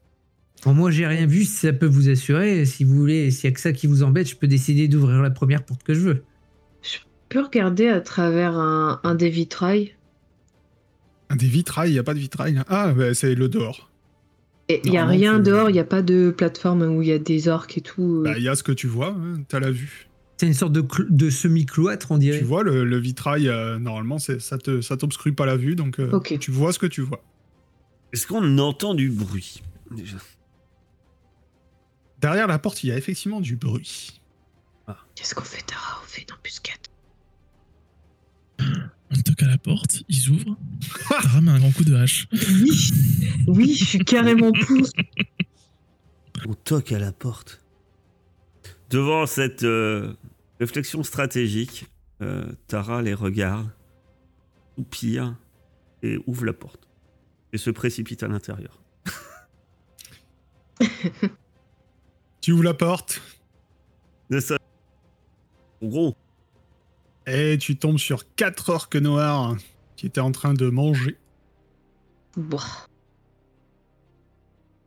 Speaker 5: Bon, moi, j'ai rien vu, si ça peut vous assurer. Si vous voulez, s'il y a que ça qui vous embête, je peux décider d'ouvrir la première porte que je veux.
Speaker 4: Je peux regarder à travers un, un des vitrails.
Speaker 1: Ah, Des vitrails, il n'y a pas de vitrail. là. Ah, bah, c'est le dehors.
Speaker 4: Et il n'y a rien dehors, il n'y a pas de plateforme où il y a des orques et tout.
Speaker 1: Bah, Il y a ce que tu vois, hein, t'as la vue.
Speaker 5: C'est une sorte de, cl- de semi-cloître, on dirait.
Speaker 1: Tu vois, le, le vitrail, euh, normalement, c'est- ça te, ça t'obstrue pas la vue, donc euh,
Speaker 4: Ok.
Speaker 1: tu vois ce que tu vois.
Speaker 3: Est-ce qu'on entend du bruit déjà?
Speaker 1: Derrière la porte, il y a effectivement du bruit.
Speaker 4: Qu'est-ce qu'on fait, Tara? On fait une embuscade.
Speaker 2: On toque à la porte, ils ouvrent. Tara met un grand coup de hache.
Speaker 4: Oui, oui, je suis carrément pour.
Speaker 3: On toque à la porte. Devant cette euh, réflexion stratégique, euh, Tara les regarde, soupire et ouvre la porte. Et se précipite à l'intérieur. *laughs*
Speaker 1: Tu ouvres la porte
Speaker 3: De ça. En gros,
Speaker 1: et tu tombes sur quatre orques noirs qui étaient en train de manger.
Speaker 4: Bon,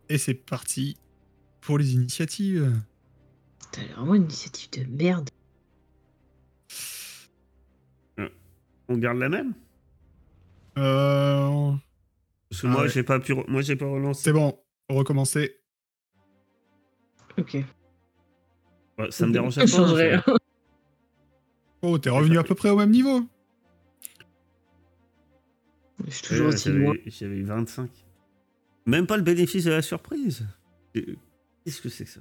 Speaker 1: Et c'est parti pour les initiatives.
Speaker 4: t'as vraiment une initiative de merde.
Speaker 3: on garde la même?
Speaker 1: Euh,
Speaker 3: Parce que
Speaker 1: Ah
Speaker 3: moi,
Speaker 1: ouais.
Speaker 3: j'ai pas pu, re- moi, j'ai pas relancé.
Speaker 1: c'est bon, recommencer.
Speaker 4: Ok.
Speaker 3: Ouais, ça me dérange pas.
Speaker 4: changerait.
Speaker 3: fait. *laughs*
Speaker 1: Oh, t'es revenu à peu près au même niveau.
Speaker 4: Je suis toujours
Speaker 3: Ouais,
Speaker 4: aussi loin.
Speaker 3: J'avais j'avais eu 25. Même pas le bénéfice de la surprise. Et- Qu'est-ce que c'est que ça?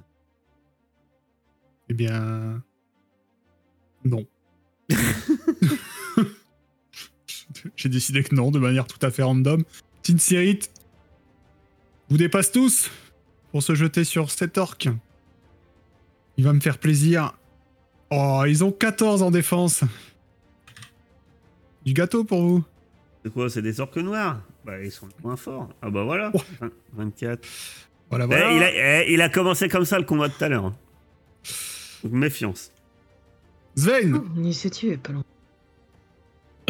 Speaker 1: Eh bien. Non. *laughs* *laughs* J'ai décidé que non, de manière tout à fait random. Tinsirit vous dépasse tous pour se jeter sur cet orc. Il va me faire plaisir. Oh, ils ont 14 en défense. Du gâteau pour vous.
Speaker 3: C'est quoi C'est des orques noirs? Bah, ils sont le moins forts. Ah bah voilà.
Speaker 1: Oh.
Speaker 3: Vingt- 24.
Speaker 1: Voilà,
Speaker 3: Eh,
Speaker 1: voilà.
Speaker 3: il, a, eh, il a commencé comme ça le combat de tout à l'heure. hein. Donc méfiance.
Speaker 1: Sven
Speaker 4: Oh, L'initiative est pas loin.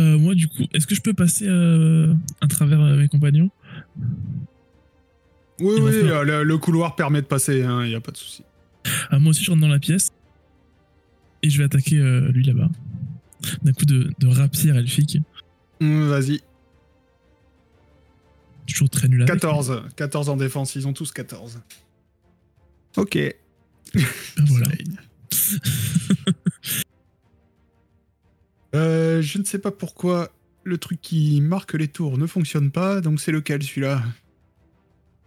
Speaker 2: Euh, moi, du coup, est-ce que je peux passer euh, à travers euh, mes compagnons?
Speaker 1: Oui,
Speaker 2: il
Speaker 1: oui, le, le couloir permet de passer, il n'y a pas de souci.
Speaker 2: Ah, Moi aussi, je rentre dans la pièce. Et je vais attaquer euh, lui là-bas. D'un coup de, de rapier elfique.
Speaker 1: Hum, Vas-y.
Speaker 2: Toujours très nul avec.
Speaker 1: 14. 14 en défense, ils ont tous 14. Ok.
Speaker 2: Ah, voilà. *laughs*
Speaker 1: Euh, je ne sais pas pourquoi le truc qui marque les tours ne fonctionne pas, donc c'est lequel celui-là?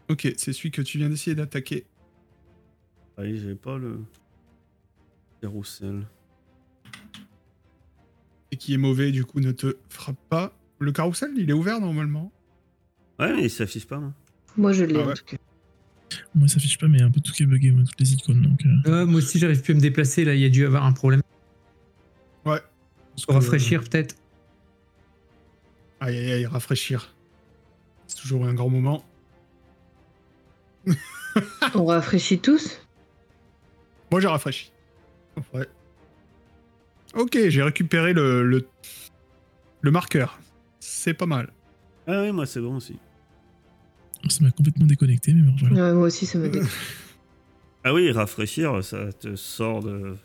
Speaker 1: Ok, c'est celui que tu viens d'essayer d'attaquer.
Speaker 3: Ah oui, j'ai pas le. Carousel.
Speaker 1: Et qui est mauvais, du coup, ne te frappe pas. Le carrousel, il est ouvert normalement.
Speaker 3: Ouais, mais il s'affiche pas, moi.
Speaker 4: Moi, je l'ai
Speaker 1: Ah
Speaker 4: en
Speaker 1: ouais.
Speaker 4: tout cas.
Speaker 2: Moi, ça affiche pas, mais un peu tout qui est bugué, moi, toutes les icônes. Donc, euh,
Speaker 5: Euh, moi aussi, j'arrive plus à me déplacer. Là, il y a dû avoir un problème.
Speaker 1: Ouais.
Speaker 5: Pour rafraîchir, peut-être.
Speaker 1: Aïe, aïe, aïe, rafraîchir. C'est toujours un grand moment. *laughs*
Speaker 4: On rafraîchit tous?
Speaker 1: Moi, j'ai rafraîchi. Ouais. Ok, j'ai récupéré le, le, le marqueur. C'est pas mal.
Speaker 3: Ah oui, moi c'est bon aussi.
Speaker 2: Ça m'a complètement déconnecté, mais bon, voilà.
Speaker 4: Ouais, Moi aussi, ça m'a dit. *laughs*
Speaker 3: Ah oui, rafraîchir, ça te sort de,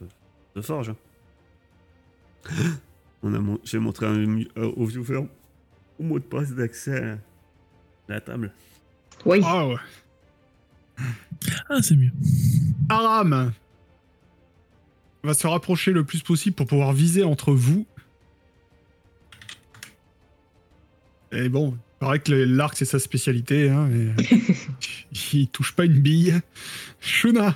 Speaker 3: de forge. *gasps* On a mon- J'ai montré un, au viewer au mot de passe d'accès à la table.
Speaker 4: Oui.
Speaker 1: Ah ouais.
Speaker 2: Ah, c'est mieux.
Speaker 1: Aram va se rapprocher le plus possible pour pouvoir viser entre vous. Et bon, il paraît que l'arc c'est sa spécialité, hein, *laughs* il touche pas une bille. Shuna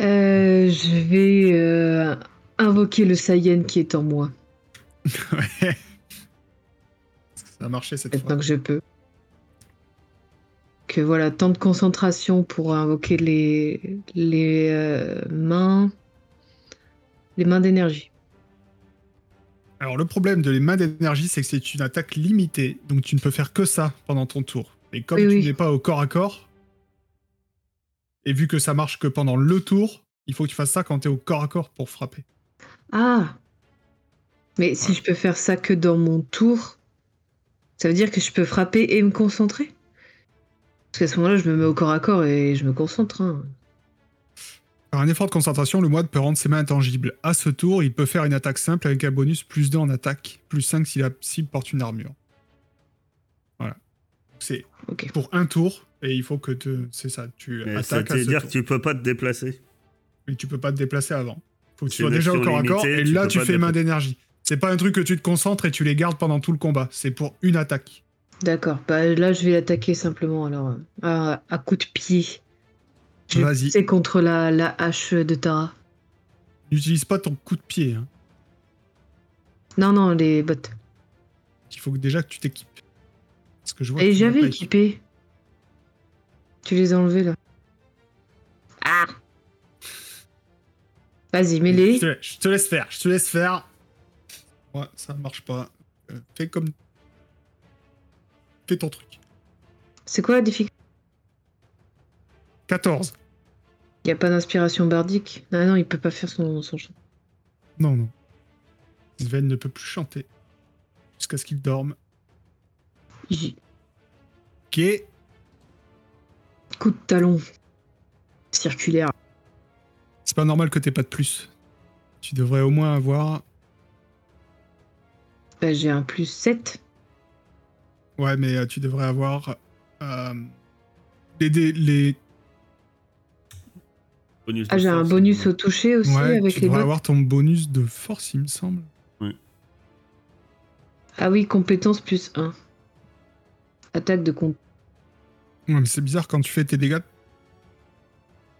Speaker 4: Euh, je vais euh, invoquer le Saiyan qui est en moi, *laughs*
Speaker 1: Ouais. Ça a marché cette fois.
Speaker 4: maintenant que je peux. Que voilà, temps de concentration pour invoquer les, les euh, mains. Les mains d'énergie.
Speaker 1: Alors le problème de les mains d'énergie, c'est que c'est une attaque limitée, donc tu ne peux faire que ça pendant ton tour. Et comme
Speaker 4: Oui,
Speaker 1: tu
Speaker 4: oui.
Speaker 1: n'es pas au corps à corps, et vu que ça marche que pendant le tour, il faut que tu fasses ça quand tu es au corps à corps pour frapper.
Speaker 4: Ah Mais si je peux faire ça que dans mon tour, ça veut dire que je peux frapper et me concentrer? Parce qu'à ce moment-là, je me mets au corps à corps et je me concentre. hein.
Speaker 1: Par un effort de concentration, le moine peut rendre ses mains intangibles. À ce tour, il peut faire une attaque simple avec un bonus plus 2 en attaque, plus 5 si la cible porte une armure. Voilà. C'est pour un tour, et il faut que te... c'est ça, tu
Speaker 3: Mais ça
Speaker 1: attaques à
Speaker 3: veut
Speaker 1: ce
Speaker 3: dire
Speaker 1: tour.
Speaker 3: que tu peux pas te déplacer.
Speaker 1: Et tu peux pas te déplacer avant. Faut que tu sois déjà au corps à corps, et
Speaker 3: tu
Speaker 1: là tu fais main d'énergie. C'est pas un truc que tu te concentres et tu les gardes pendant tout le combat, c'est pour une attaque.
Speaker 4: D'accord. Bah, là, je vais l'attaquer simplement alors. euh, À, à coup de pied.
Speaker 1: Vas-y.
Speaker 4: C'est contre la, la hache de Tara.
Speaker 1: N'utilise pas ton coup de pied, hein.
Speaker 4: Non, non, les bottes.
Speaker 1: Il faut que déjà que tu t'équipes. Parce que je vois
Speaker 4: Et j'avais équipé. Tu les as enlevés là. Ah Vas-y, mets-les.
Speaker 1: je te laisse faire, je te laisse faire. Ouais, ça marche pas. Euh, fais comme. Fais ton truc.
Speaker 4: C'est quoi la difficulté
Speaker 1: 14.
Speaker 4: Il a pas d'inspiration bardique Ah non, il peut pas faire son, son chant.
Speaker 1: Non, non. Sven ne peut plus chanter. Jusqu'à ce qu'il dorme.
Speaker 4: J-
Speaker 1: Ok.
Speaker 4: Coup de talon. Circulaire.
Speaker 1: C'est pas normal que t'aies pas de plus. Tu devrais au moins avoir.
Speaker 4: Bah, j'ai un plus 7.
Speaker 1: Ouais, mais euh, tu devrais avoir. euh, les, dé- les...
Speaker 3: Bonus de
Speaker 4: Ah, j'ai un
Speaker 3: force,
Speaker 4: bonus
Speaker 3: euh,
Speaker 4: au toucher aussi
Speaker 1: Ouais,
Speaker 4: avec
Speaker 1: tu
Speaker 4: les
Speaker 1: devrais
Speaker 4: bottes.
Speaker 1: avoir ton bonus de force, il me semble.
Speaker 4: Ah oui, compétence plus 1. Attaque de compte.
Speaker 1: Ouais, mais c'est bizarre quand tu fais tes dégâts.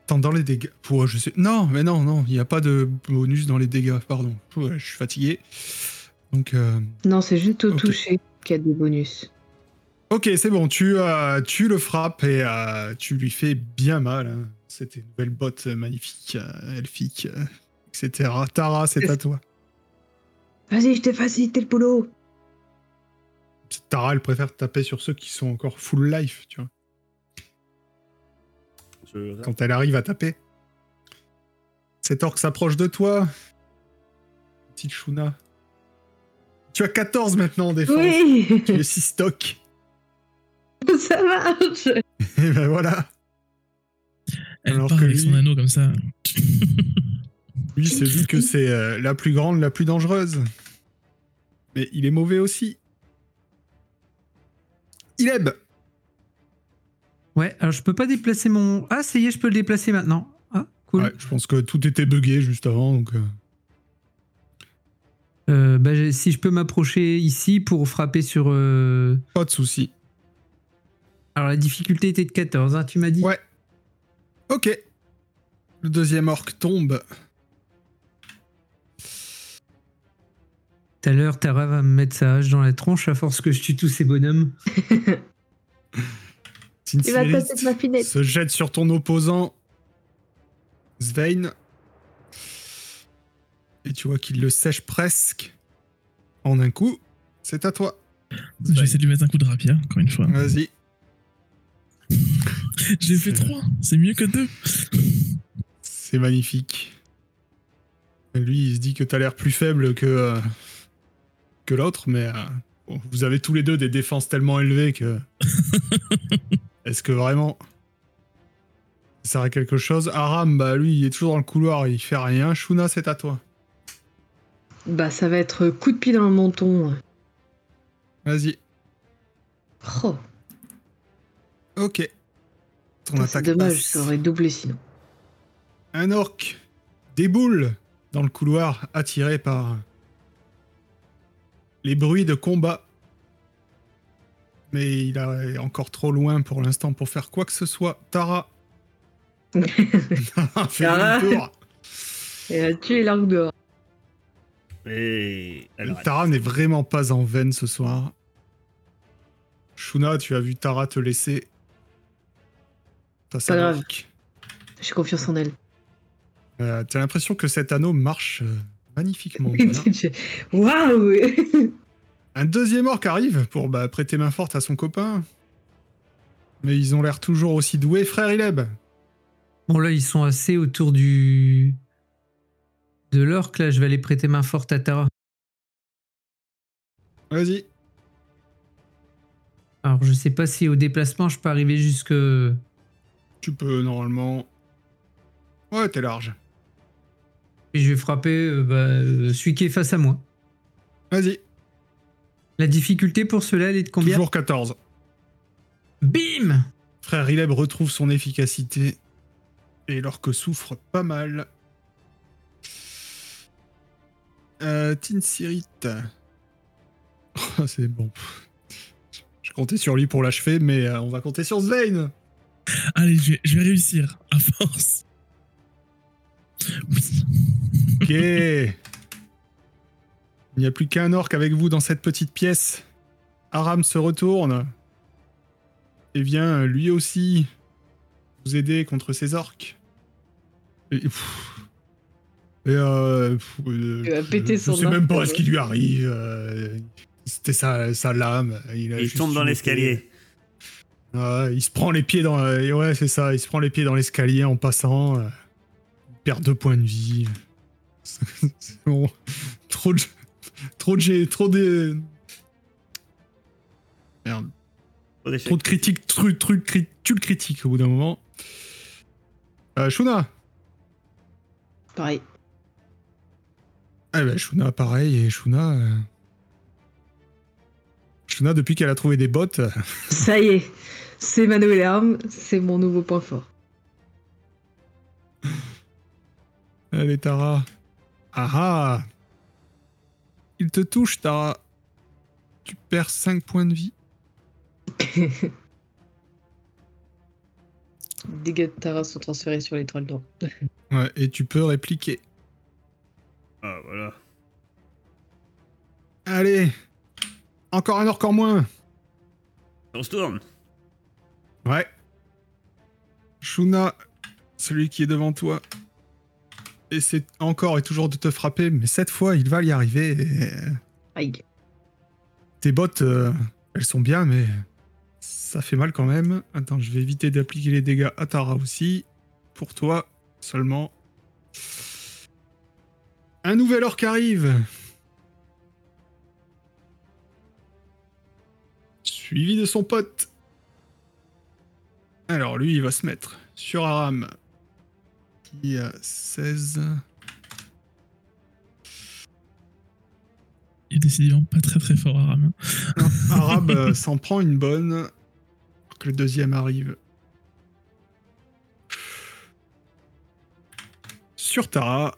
Speaker 1: Attends, dans les dégâts. Ouais, je sais. Non, mais non, non, il n'y a pas de bonus dans les dégâts, pardon. Je suis fatigué. Donc, euh,
Speaker 4: Non, c'est juste au
Speaker 1: Ok.
Speaker 4: toucher qu'il y a des bonus.
Speaker 1: Ok, c'est bon, tu, euh, tu le frappes et euh, tu lui fais bien mal. hein. C'était une nouvelle botte magnifique, euh, elfique, euh, etc. Tara, c'est à toi.
Speaker 4: Vas-y, je t'ai facilité le boulot.
Speaker 1: Tara, elle préfère taper sur ceux qui sont encore full life, tu vois,
Speaker 3: je-
Speaker 1: quand elle arrive à taper. Cet orc s'approche de toi. Petite Shuna. Tu as 14 maintenant en défense.
Speaker 4: Oui
Speaker 1: Tu es 6 stock.
Speaker 4: Ça marche *laughs*
Speaker 1: Et ben voilà.
Speaker 2: Elle
Speaker 1: Alors
Speaker 2: part
Speaker 1: que
Speaker 2: avec
Speaker 1: lui-
Speaker 2: son anneau comme ça. *laughs*
Speaker 1: Lui se dit que c'est euh, la plus grande, la plus dangereuse. Mais il est mauvais aussi. Ileb
Speaker 5: Ouais, alors je peux pas déplacer mon. Ah, ça y est, je peux le déplacer maintenant. Ah, cool.
Speaker 1: Ouais, je pense que tout était buggé juste avant, donc... euh,
Speaker 5: Euh, bah, si je peux m'approcher ici pour frapper sur. euh,
Speaker 1: pas de souci.
Speaker 5: Alors la difficulté était de 14, hein, tu m'as dit
Speaker 1: Ouais. Ok. Le deuxième orc tombe.
Speaker 5: Tout à l'heure, Tara va me mettre sa hache dans la tronche à force que je tue tous ces bonhommes. *laughs*
Speaker 4: Il va casser ma
Speaker 1: se jette sur ton opposant, Svein. Et tu vois qu'il le sèche presque en un coup. C'est à toi.
Speaker 2: Je vais essayer de lui mettre un coup de rapière, encore une fois.
Speaker 1: Vas-y.
Speaker 2: J'ai fait 3, c'est mieux que 2.
Speaker 1: C'est magnifique. Lui, il se dit que t'as l'air plus faible que, euh, que l'autre, mais euh, bon, vous avez tous les deux des défenses tellement élevées que. *laughs* Est-ce que vraiment. Ça sert à quelque chose? Aram, bah lui, il est toujours dans le couloir, il fait rien. Shuna, c'est à toi.
Speaker 4: Bah, ça va être coup de pied dans le menton.
Speaker 1: Vas-y.
Speaker 4: Oh,
Speaker 1: Ok.
Speaker 4: C'est
Speaker 1: attaque
Speaker 4: dommage,
Speaker 1: passe.
Speaker 4: ça aurait doublé sinon.
Speaker 1: Un orc déboule dans le couloir, attiré par les bruits de combat. Mais il est encore trop loin pour l'instant pour faire quoi que ce soit. Tara. *laughs* *laughs*
Speaker 4: Tara.
Speaker 1: le tour.
Speaker 4: Et a tué l'arc dehors.
Speaker 3: Et alors,
Speaker 1: Tara n'est vraiment pas en veine ce soir. Shuna, tu as vu Tara te laisser.
Speaker 4: Pas grave. J'ai confiance en elle.
Speaker 1: Euh, T'as l'impression que cet anneau marche euh, magnifiquement. *laughs*
Speaker 4: Waouh *laughs*
Speaker 1: Un deuxième orc arrive pour bah, prêter main forte à son copain. Mais ils ont l'air toujours aussi doués, frère Ileb.
Speaker 5: Bon, là, ils sont assez autour du. de l'orc. Là, je vais aller prêter main forte à Tara.
Speaker 1: Vas-y.
Speaker 5: Alors, je sais pas si au déplacement, je peux arriver jusque.
Speaker 1: Tu peux normalement. Ouais, t'es large.
Speaker 5: Et je vais frapper euh, bah, euh, celui qui est face à moi.
Speaker 1: Vas-y.
Speaker 5: La difficulté pour cela, elle est de combien?
Speaker 1: Toujours 14.
Speaker 5: Bim
Speaker 1: Frère Ileb retrouve son efficacité. Et l'orque souffre pas mal. Euh, Tinsirit. Oh, *laughs* c'est bon. Je comptais sur lui pour l'achever, mais euh, on va compter sur Svein.
Speaker 2: Allez, je vais, je vais réussir, à force. Oui.
Speaker 1: Ok. Il n'y a plus qu'un orc avec vous dans cette petite pièce. Aram se retourne et vient lui aussi vous aider contre ces orques. Et, pff, et, euh, pff, euh,
Speaker 4: Il va péter
Speaker 1: je
Speaker 4: son
Speaker 1: sais même pas
Speaker 4: ouais.
Speaker 1: ce qui lui arrive. euh, C'était sa, sa lame. Il, a
Speaker 3: il
Speaker 1: juste
Speaker 3: tombe dans l'escalier.
Speaker 1: Il se prend les pieds dans. et Ouais, c'est ça. Il se prend les pieds dans l'escalier en passant. euh, il perd deux points de vie. C'est *laughs* bon. Trop de. Trop de. G- Trop de. Merde.
Speaker 3: Trop
Speaker 1: de critiques. Truc, truc, cri- tu le critiques au bout d'un moment. Euh, Shuna.
Speaker 4: Pareil.
Speaker 1: Ah bah, Shuna, pareil. Et Shuna. Shuna, depuis qu'elle a trouvé des bottes. *laughs*
Speaker 4: Ça y est, c'est ma nouvelle arme, c'est mon nouveau point fort.
Speaker 1: Allez, Tara. Ah ah Il te touche, Tara. Tu perds 5 points de vie. *laughs*
Speaker 4: Dégâts de Tara sont transférés sur l'étoile d'or. *laughs*
Speaker 1: Ouais, et tu peux répliquer.
Speaker 3: Ah, voilà.
Speaker 1: Allez Encore un orc en moins
Speaker 3: On se tourne.
Speaker 1: Ouais. Shuna, celui qui est devant toi, essaie encore et toujours de te frapper, mais cette fois, il va y arriver. et
Speaker 4: Aïe.
Speaker 1: Tes bottes, euh, elles sont bien, mais ça fait mal quand même. Attends, je vais éviter d'appliquer les dégâts à Tara aussi. Pour toi, seulement. Un nouvel orc arrive. Suivi de son pote. Alors lui, il va se mettre sur Aram. Qui a 16.
Speaker 2: Il est décidément pas très très fort à Ram.
Speaker 1: Non, Arabe *laughs* euh, s'en prend une bonne. alors Que le deuxième arrive. Sur Tara.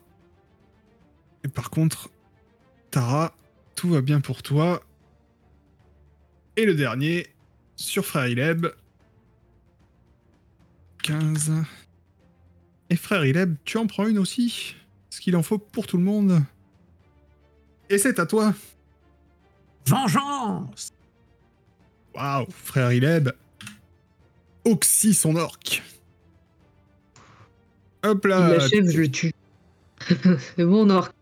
Speaker 1: Et par contre, Tara, tout va bien pour toi. Et le dernier, sur Frère Ileb. 15. Et Frère Ileb, tu en prends une aussi Ce qu'il en faut pour tout le monde. Et c'est à toi.
Speaker 5: Vengeance
Speaker 1: Waouh, frère Ileb. Oxy son orc. Hop
Speaker 4: Il
Speaker 1: là.
Speaker 4: je le tue. *laughs* c'est mon orc.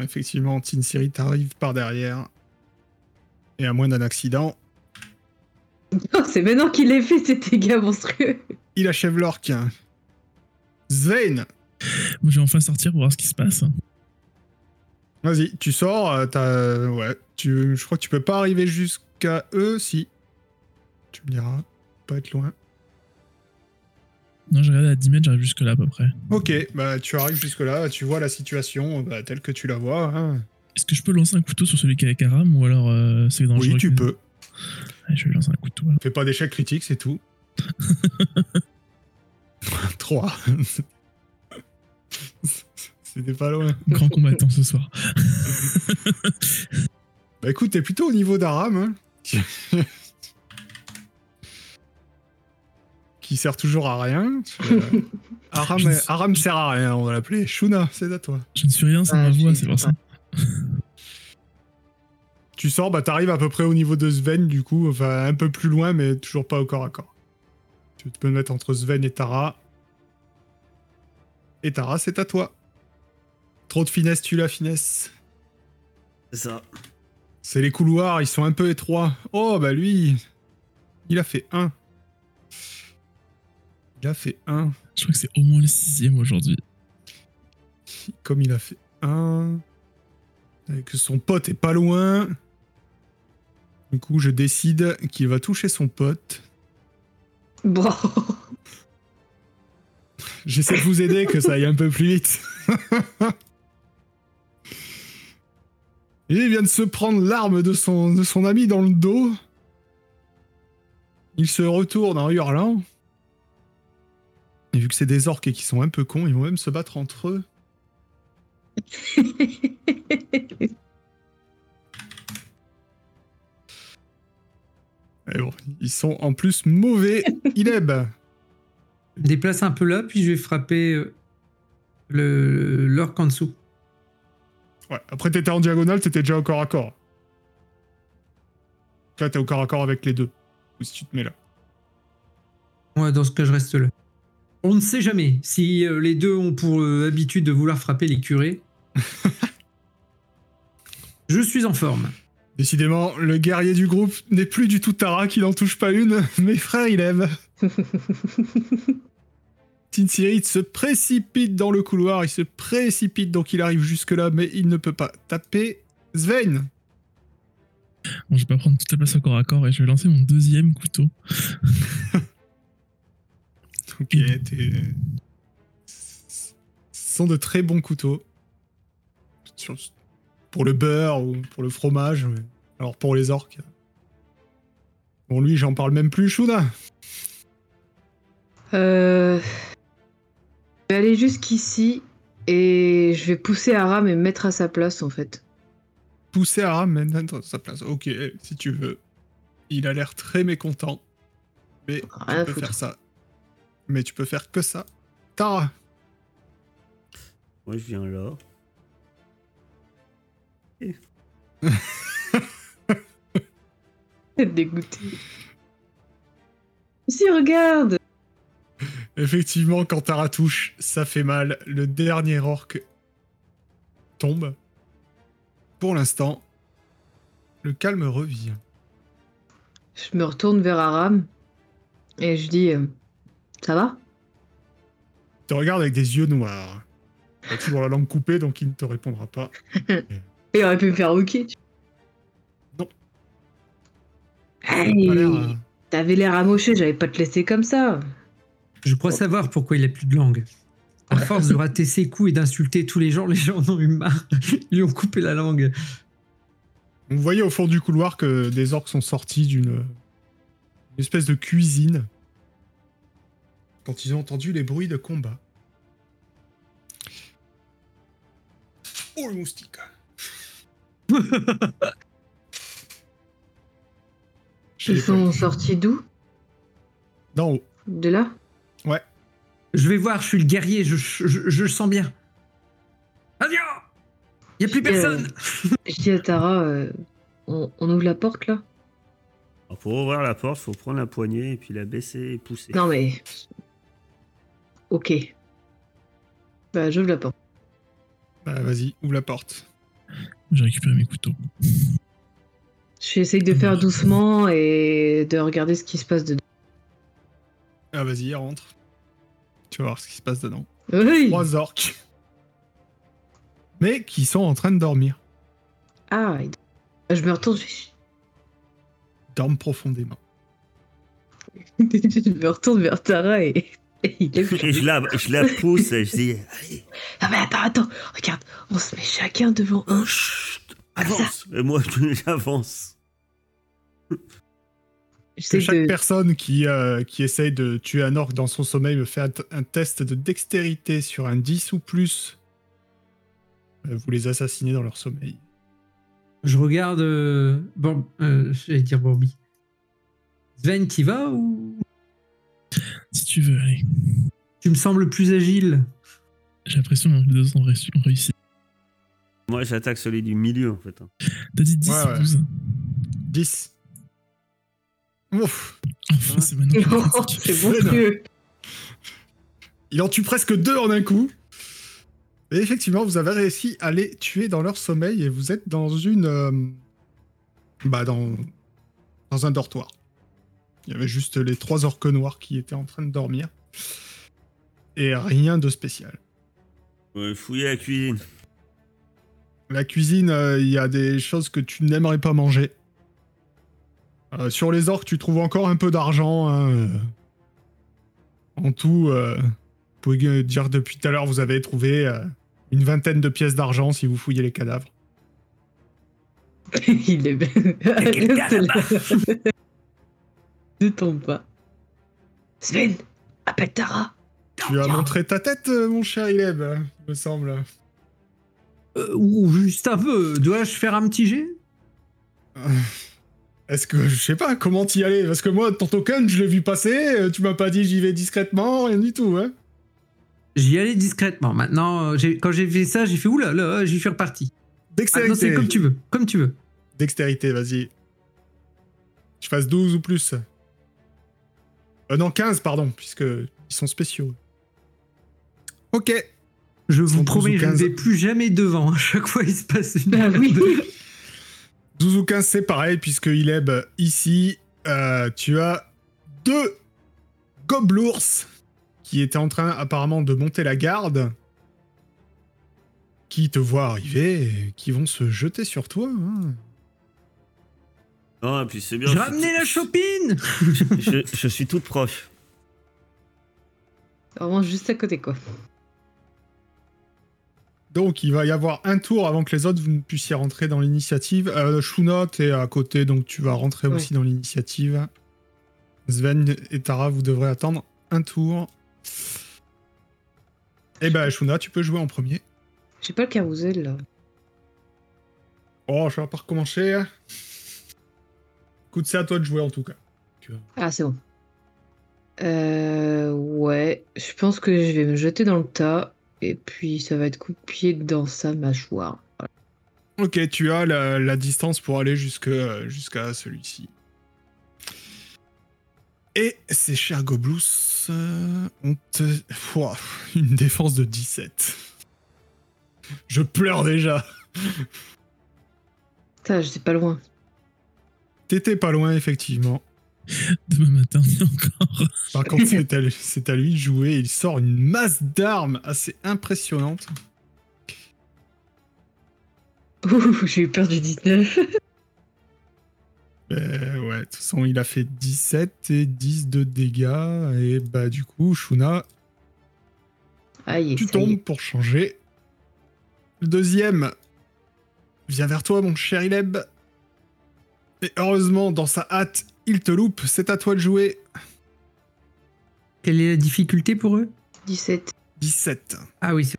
Speaker 1: Effectivement, Tin Siri t'arrive par derrière. Et à moins d'un accident,
Speaker 4: Oh, c'est maintenant qu'il les fait, ces dégâts monstrueux.
Speaker 1: il achève l'orc. Svein,
Speaker 2: Moi, je vais enfin sortir pour voir ce qui se passe.
Speaker 1: vas-y, tu sors. euh, t'as- ouais, tu... je crois que tu peux pas arriver jusqu'à eux, si. Tu me diras, pas être loin.
Speaker 2: Non, j'ai regardé à 10 mètres, j'arrive jusque là à peu près.
Speaker 1: Ok, bah tu arrives jusque-là, tu vois la situation bah, telle que tu la vois. hein.
Speaker 2: Est-ce que je peux lancer un couteau sur celui qui est avec Aram ou alors euh, c'est dangereux
Speaker 1: Oui, tu
Speaker 2: que-
Speaker 1: peux.
Speaker 2: Je vais lancer un couteau. alors.
Speaker 1: Fais pas d'échec critique, c'est tout. *laughs* 3. *laughs* C'était pas loin.
Speaker 2: Grand combattant ce soir. *laughs*
Speaker 1: Bah écoute, t'es plutôt au niveau d'Aram. Hein. qui sert toujours à rien. Euh, Aram, sert à rien, on va l'appeler. Shuna, c'est à toi.
Speaker 2: Je ne suis rien sans
Speaker 4: Ah,
Speaker 2: ma voix, c'est pour ça. *laughs*
Speaker 1: Tu sors, bah t'arrives à peu près au niveau de Sven, du coup, enfin un peu plus loin, mais toujours pas au corps à corps. Tu peux te mettre entre Sven et Tara. Et Tara, c'est à toi. Trop de finesse, tu la finesse.
Speaker 3: C'est ça.
Speaker 1: C'est les couloirs, ils sont un peu étroits. Oh, bah lui, il a fait un. Il a fait un.
Speaker 2: Je crois que c'est au moins le sixième aujourd'hui.
Speaker 1: Comme il a fait un. Que son pote est pas loin. Du coup, je décide qu'il va toucher son pote.
Speaker 4: Bon.
Speaker 1: J'essaie de vous aider, que ça aille un peu plus vite. *laughs* Il vient de se prendre l'arme de son, de son ami dans le dos. Il se retourne en hurlant. Et vu que c'est des orques et qu'ils sont un peu cons, ils vont même se battre entre eux. *laughs* Mais bon, ils sont en plus mauvais. Ileb, *laughs*
Speaker 5: déplace un peu là, puis je vais frapper euh, le l'orc en dessous.
Speaker 1: Ouais, après t'étais en diagonale, t'étais déjà au corps à corps. Là, t'es au corps à corps avec les deux. Ou si tu te mets là.
Speaker 5: Ouais, dans ce cas, je reste là. On ne sait jamais si euh, les deux ont pour euh, habitude de vouloir frapper les curés. *laughs* je suis en forme.
Speaker 1: Décidément, le guerrier du groupe n'est plus du tout Tara qui n'en touche pas une, *laughs* mais frère, il aime. *laughs* Tinsirit se précipite dans le couloir, il se précipite donc il arrive jusque-là, mais il ne peut pas taper. Sven
Speaker 2: Bon, je vais pas prendre toute la place au corps à corps et je vais lancer mon deuxième couteau.
Speaker 1: Ok, t'es. Ce sont de très bons couteaux. Pour le beurre ou pour le fromage. mais- Alors pour les orques. Bon, lui, j'en parle même plus, Shuna.
Speaker 4: Euh... Je vais aller jusqu'ici et je vais pousser Aram et me mettre à sa place en fait.
Speaker 1: Pousser Aram maintenant à sa place. Ok, si tu veux. Il a l'air très mécontent. Mais
Speaker 4: Rien
Speaker 1: tu peux
Speaker 4: foutre.
Speaker 1: faire ça. Mais tu peux faire que ça. Tara
Speaker 3: Moi, je viens là.
Speaker 4: Dégoûté. Si, regarde
Speaker 1: Effectivement, quand Tara touche, ça fait mal. Le dernier orc tombe. Pour l'instant, le calme revient.
Speaker 4: Je me retourne vers Aram et je dis euh, Ça va?
Speaker 1: Il te regarde avec des yeux noirs. Il a toujours la langue coupée, donc il ne te répondra pas. *laughs*
Speaker 4: Il aurait pu me faire ok. tu-
Speaker 1: Non.
Speaker 4: Hey,
Speaker 1: euh,
Speaker 4: T'avais l'air amoché, j'allais pas te laisser comme ça.
Speaker 5: Je crois savoir pourquoi il a plus de langue. À *laughs* force de rater ses coups et d'insulter tous les gens, les gens en ont eu marre. *laughs* Ils lui ont coupé la langue.
Speaker 1: Vous voyez au fond du couloir que des orques sont sortis d'une une espèce de cuisine quand ils ont entendu les bruits de combat. Oh le moustique *laughs*
Speaker 4: Ils sont sortis d'où?
Speaker 1: D'en haut.
Speaker 4: De là?
Speaker 5: Je vais voir, je suis le guerrier, je, je, je le sens bien. Adieu Il n'y a plus
Speaker 4: Euh,
Speaker 5: personne
Speaker 4: Je dis à Tara euh, on, on ouvre la porte là?
Speaker 3: Alors, pour ouvrir la porte, faut prendre la poignée et puis la baisser et pousser.
Speaker 4: Non mais. Ok. Bah, j'ouvre la porte.
Speaker 1: Bah, vas-y, ouvre la porte.
Speaker 2: J'ai récupéré mes couteaux.
Speaker 4: Je J'essaye de faire doucement et de regarder ce qui se passe dedans.
Speaker 1: Ah, vas-y, rentre. Tu vas voir ce qui se passe dedans.
Speaker 4: Oui.
Speaker 1: Trois orques. Mais qui sont en train de dormir.
Speaker 4: Ah, je me retourne. Je,
Speaker 1: Ils dorment profondément. *laughs*
Speaker 4: je me retourne vers Tara et, *laughs*
Speaker 3: je la, je la pousse et je dis Allez,
Speaker 4: Ah mais attends, attends, regarde, on se met chacun devant un.
Speaker 3: chut, avance. Et moi, *laughs* j'avance.
Speaker 1: Chaque
Speaker 4: de.
Speaker 1: personne qui, euh, qui essaye de tuer un orque dans son sommeil me fait un test de dextérité sur un 10 ou plus. Euh, Vous les assassinez dans leur sommeil.
Speaker 5: Je regarde. euh, bon, euh, j'allais dire Bambi. Sven, t'y vas ou
Speaker 2: Si tu veux, allez.
Speaker 5: tu me sembles plus agile
Speaker 2: J'ai l'impression que les deux ont réussi. ont réussi.
Speaker 3: Moi, j'attaque celui du milieu, en fait.
Speaker 2: T'as dit 10
Speaker 1: Ouais,
Speaker 2: ou
Speaker 1: ouais.
Speaker 2: 12
Speaker 1: 10. Ouf.
Speaker 2: Enfin, c'est maintenant *laughs*
Speaker 4: Oh, c'est bon mieux.
Speaker 1: Il en tue presque deux en un coup. Et effectivement, vous avez réussi à les tuer dans leur sommeil et vous êtes dans une. euh, bah, dans. Dans un dortoir. Il y avait juste les trois orques noirs qui étaient en train de dormir. Et rien de spécial.
Speaker 3: Ouais, fouiller la cuisine.
Speaker 1: La cuisine, euh, il y a des choses que tu n'aimerais pas manger. Euh, sur les orques, tu trouves encore un peu d'argent. hein, euh. En tout, euh, vous pouvez dire depuis tout à l'heure, vous avez trouvé euh, une vingtaine de pièces d'argent si vous fouillez les cadavres. *laughs*
Speaker 4: il est belle. *laughs* *laughs* Ne tombe pas. Sven, appelle Tara.
Speaker 1: Tu as montré ta tête, euh, mon cher Ileb, euh, il me semble.
Speaker 5: Euh, Ou juste un peu. Dois-je faire un petit jet?
Speaker 1: Est-ce que, je sais pas, comment t'y aller? Parce que moi, ton token, je l'ai vu passer, euh, tu m'as pas dit j'y vais discrètement, rien du tout, hein
Speaker 5: J'y allais discrètement. Maintenant, euh, quand j'ai fait ça, j'ai fait oula, là, j'y suis reparti. C'est
Speaker 1: Dextérité.
Speaker 5: comme tu veux. Comme tu veux.
Speaker 1: Dextérité, vas-y. Je fasse 12 ou plus. Euh, non, 15, pardon, puisque ils sont spéciaux. Ok.
Speaker 5: Je vous
Speaker 1: 12
Speaker 5: promets, je ne
Speaker 1: 15.
Speaker 5: vais plus jamais devant. *laughs* À chaque fois, il se passe une.
Speaker 4: Bah oui.
Speaker 1: 12 ou 15, c'est pareil, puisque Ileb, ici, euh, tu as deux gobelours qui étaient en train apparemment de monter la garde, qui te voient arriver et qui vont se jeter sur toi. hein.
Speaker 3: Non, et puis c'est bien.
Speaker 5: J'ai
Speaker 3: je-
Speaker 5: ramené la chopine *laughs*
Speaker 3: je, je suis toute proche.
Speaker 4: Vraiment juste à côté, quoi.
Speaker 1: Donc, il va y avoir un tour avant que les autres vous ne puissiez rentrer dans l'initiative. Euh, Shuna, t'es à côté, donc tu vas rentrer
Speaker 4: Ouais.
Speaker 1: aussi dans l'initiative. Sven et Tara, vous devrez attendre un tour. Eh ben, Shuna, tu peux jouer en premier.
Speaker 4: J'ai pas le carrousel, là.
Speaker 1: Oh, je vais pas recommencer. Écoute, c'est à toi de jouer en tout cas.
Speaker 4: Ah, c'est bon. Euh, ouais, je pense que je vais me jeter dans le tas. Et puis, ça va être coup de pied dans sa mâchoire.
Speaker 1: Ok, tu as la, la distance pour aller jusque, jusqu'à celui-ci. Et ces chers Goblous euh, ont euh, Pouah, une défense de 17. Je pleure déjà.
Speaker 4: Putain, j'étais pas loin.
Speaker 1: T'étais pas loin, effectivement.
Speaker 2: Demain matin, on est encore.
Speaker 1: Par contre, c'est à, lui- c'est à lui de jouer. Il sort une masse d'armes assez impressionnante.
Speaker 4: Ouh, j'ai eu peur du 19.
Speaker 1: Euh, *laughs* ouais, de toute façon, il a fait 17 et 10 de dégâts. Et bah, du coup, Shuna,
Speaker 4: Aïe,
Speaker 1: tu tombes pour changer. Le deuxième vient vers toi, mon cher Ileb. Et heureusement, dans sa hâte, il te loupe. C'est à toi de jouer.
Speaker 5: Quelle est la difficulté pour eux?
Speaker 4: 17.
Speaker 1: 17. De
Speaker 5: Ah oui, c'est.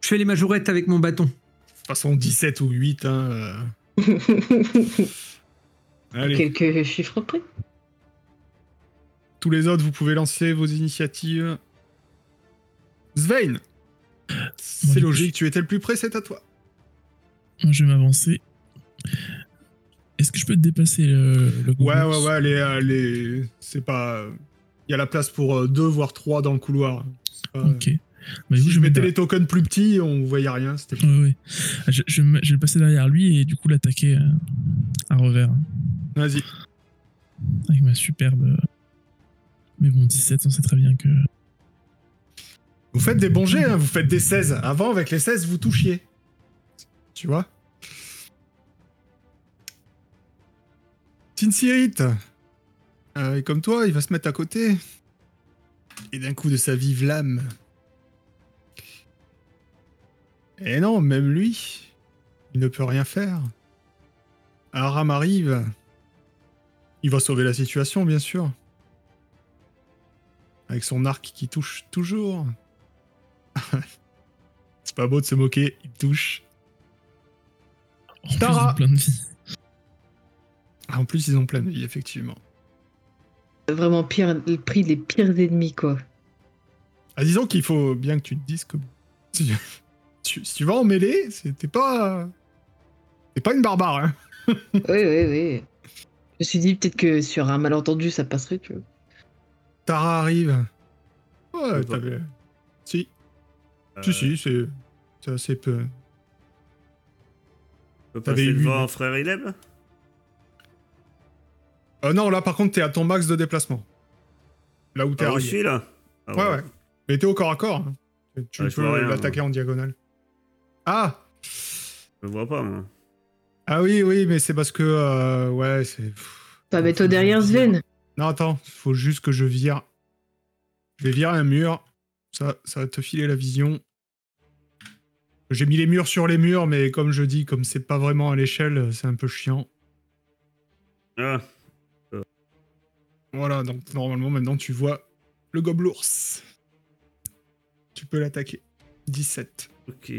Speaker 5: Je fais les majourettes avec mon bâton.
Speaker 1: toute façon, 17 ou 8. Hein, euh. *laughs* Allez,
Speaker 4: Quelques chiffres près.
Speaker 1: tous les autres, vous pouvez lancer vos initiatives. Svein C'est logique, tu étais le plus près, c'est à toi.
Speaker 2: Moi, je vais m'avancer. Est-ce que je peux te dépasser le, le
Speaker 1: Ouais, ouais, ouais, les, euh, les... c'est pas... Il y a la place pour euh, deux, voire trois dans le couloir. Pas-
Speaker 2: Ok. Bah, du
Speaker 1: Si
Speaker 2: coup,
Speaker 1: je mettais les tokens plus petits, on voyait rien. C'était
Speaker 2: Ouais, ouais. Je, je, je vais le passer derrière lui et du coup l'attaquer euh, à revers.
Speaker 1: Vas-y.
Speaker 2: Avec ma superbe. euh, Mais bon, 17, on sait très bien que.
Speaker 1: Vous faites des bons jets, hein, vous faites des 16. Avant, avec les 16, vous touchiez. Tu vois? Tinsirit, euh, et comme toi, il va se mettre à côté. Et d'un coup de sa vive lame. Et non, même lui, il ne peut rien faire. Aram arrive. Il va sauver la situation, bien sûr. Avec son arc qui touche toujours. *laughs* C'est pas beau de se moquer, il touche.
Speaker 2: En
Speaker 1: Tara.
Speaker 2: ils ont plein de vie.
Speaker 1: En plus, ils ont plein de vie, effectivement.
Speaker 4: Vraiment pire, le prix des pires ennemis, quoi.
Speaker 1: Ah, disons qu'il faut bien que tu te dises que *laughs* si tu, si tu vas en mêlée, t'es pas. T'es pas une barbare, hein. *laughs*
Speaker 4: Oui, oui, oui. Je me suis dit peut-être que sur un malentendu, ça passerait, tu vois.
Speaker 1: Tara arrive. Ouais, t'avais. Si,
Speaker 3: Euh,
Speaker 1: si, si, c'est. C'est assez peu. T'avais eu
Speaker 3: devant
Speaker 1: une-
Speaker 3: frère Ileb?
Speaker 1: Euh, non, là, par contre, t'es à ton max de déplacement. Là où t'es
Speaker 3: Ah,
Speaker 1: arrivé.
Speaker 3: suis là Ah
Speaker 1: Ouais, ouais. Mais t'es au corps à corps. hein. Tu
Speaker 3: je
Speaker 1: peux l'attaquer en diagonale. Ah
Speaker 3: Je vois pas, moi.
Speaker 1: Ah oui, oui, mais c'est parce que. euh, ouais, c'est.
Speaker 4: Bah, mets-toi derrière Sven.
Speaker 1: Non, attends, faut juste que je vire. Je vais virer un mur. Ça, ça va te filer la vision. J'ai mis les murs sur les murs, mais comme je dis, comme c'est pas vraiment à l'échelle, c'est un peu chiant.
Speaker 3: Ah,
Speaker 1: Voilà, donc normalement maintenant tu vois le gobelours. Tu peux l'attaquer. 17.
Speaker 3: ok.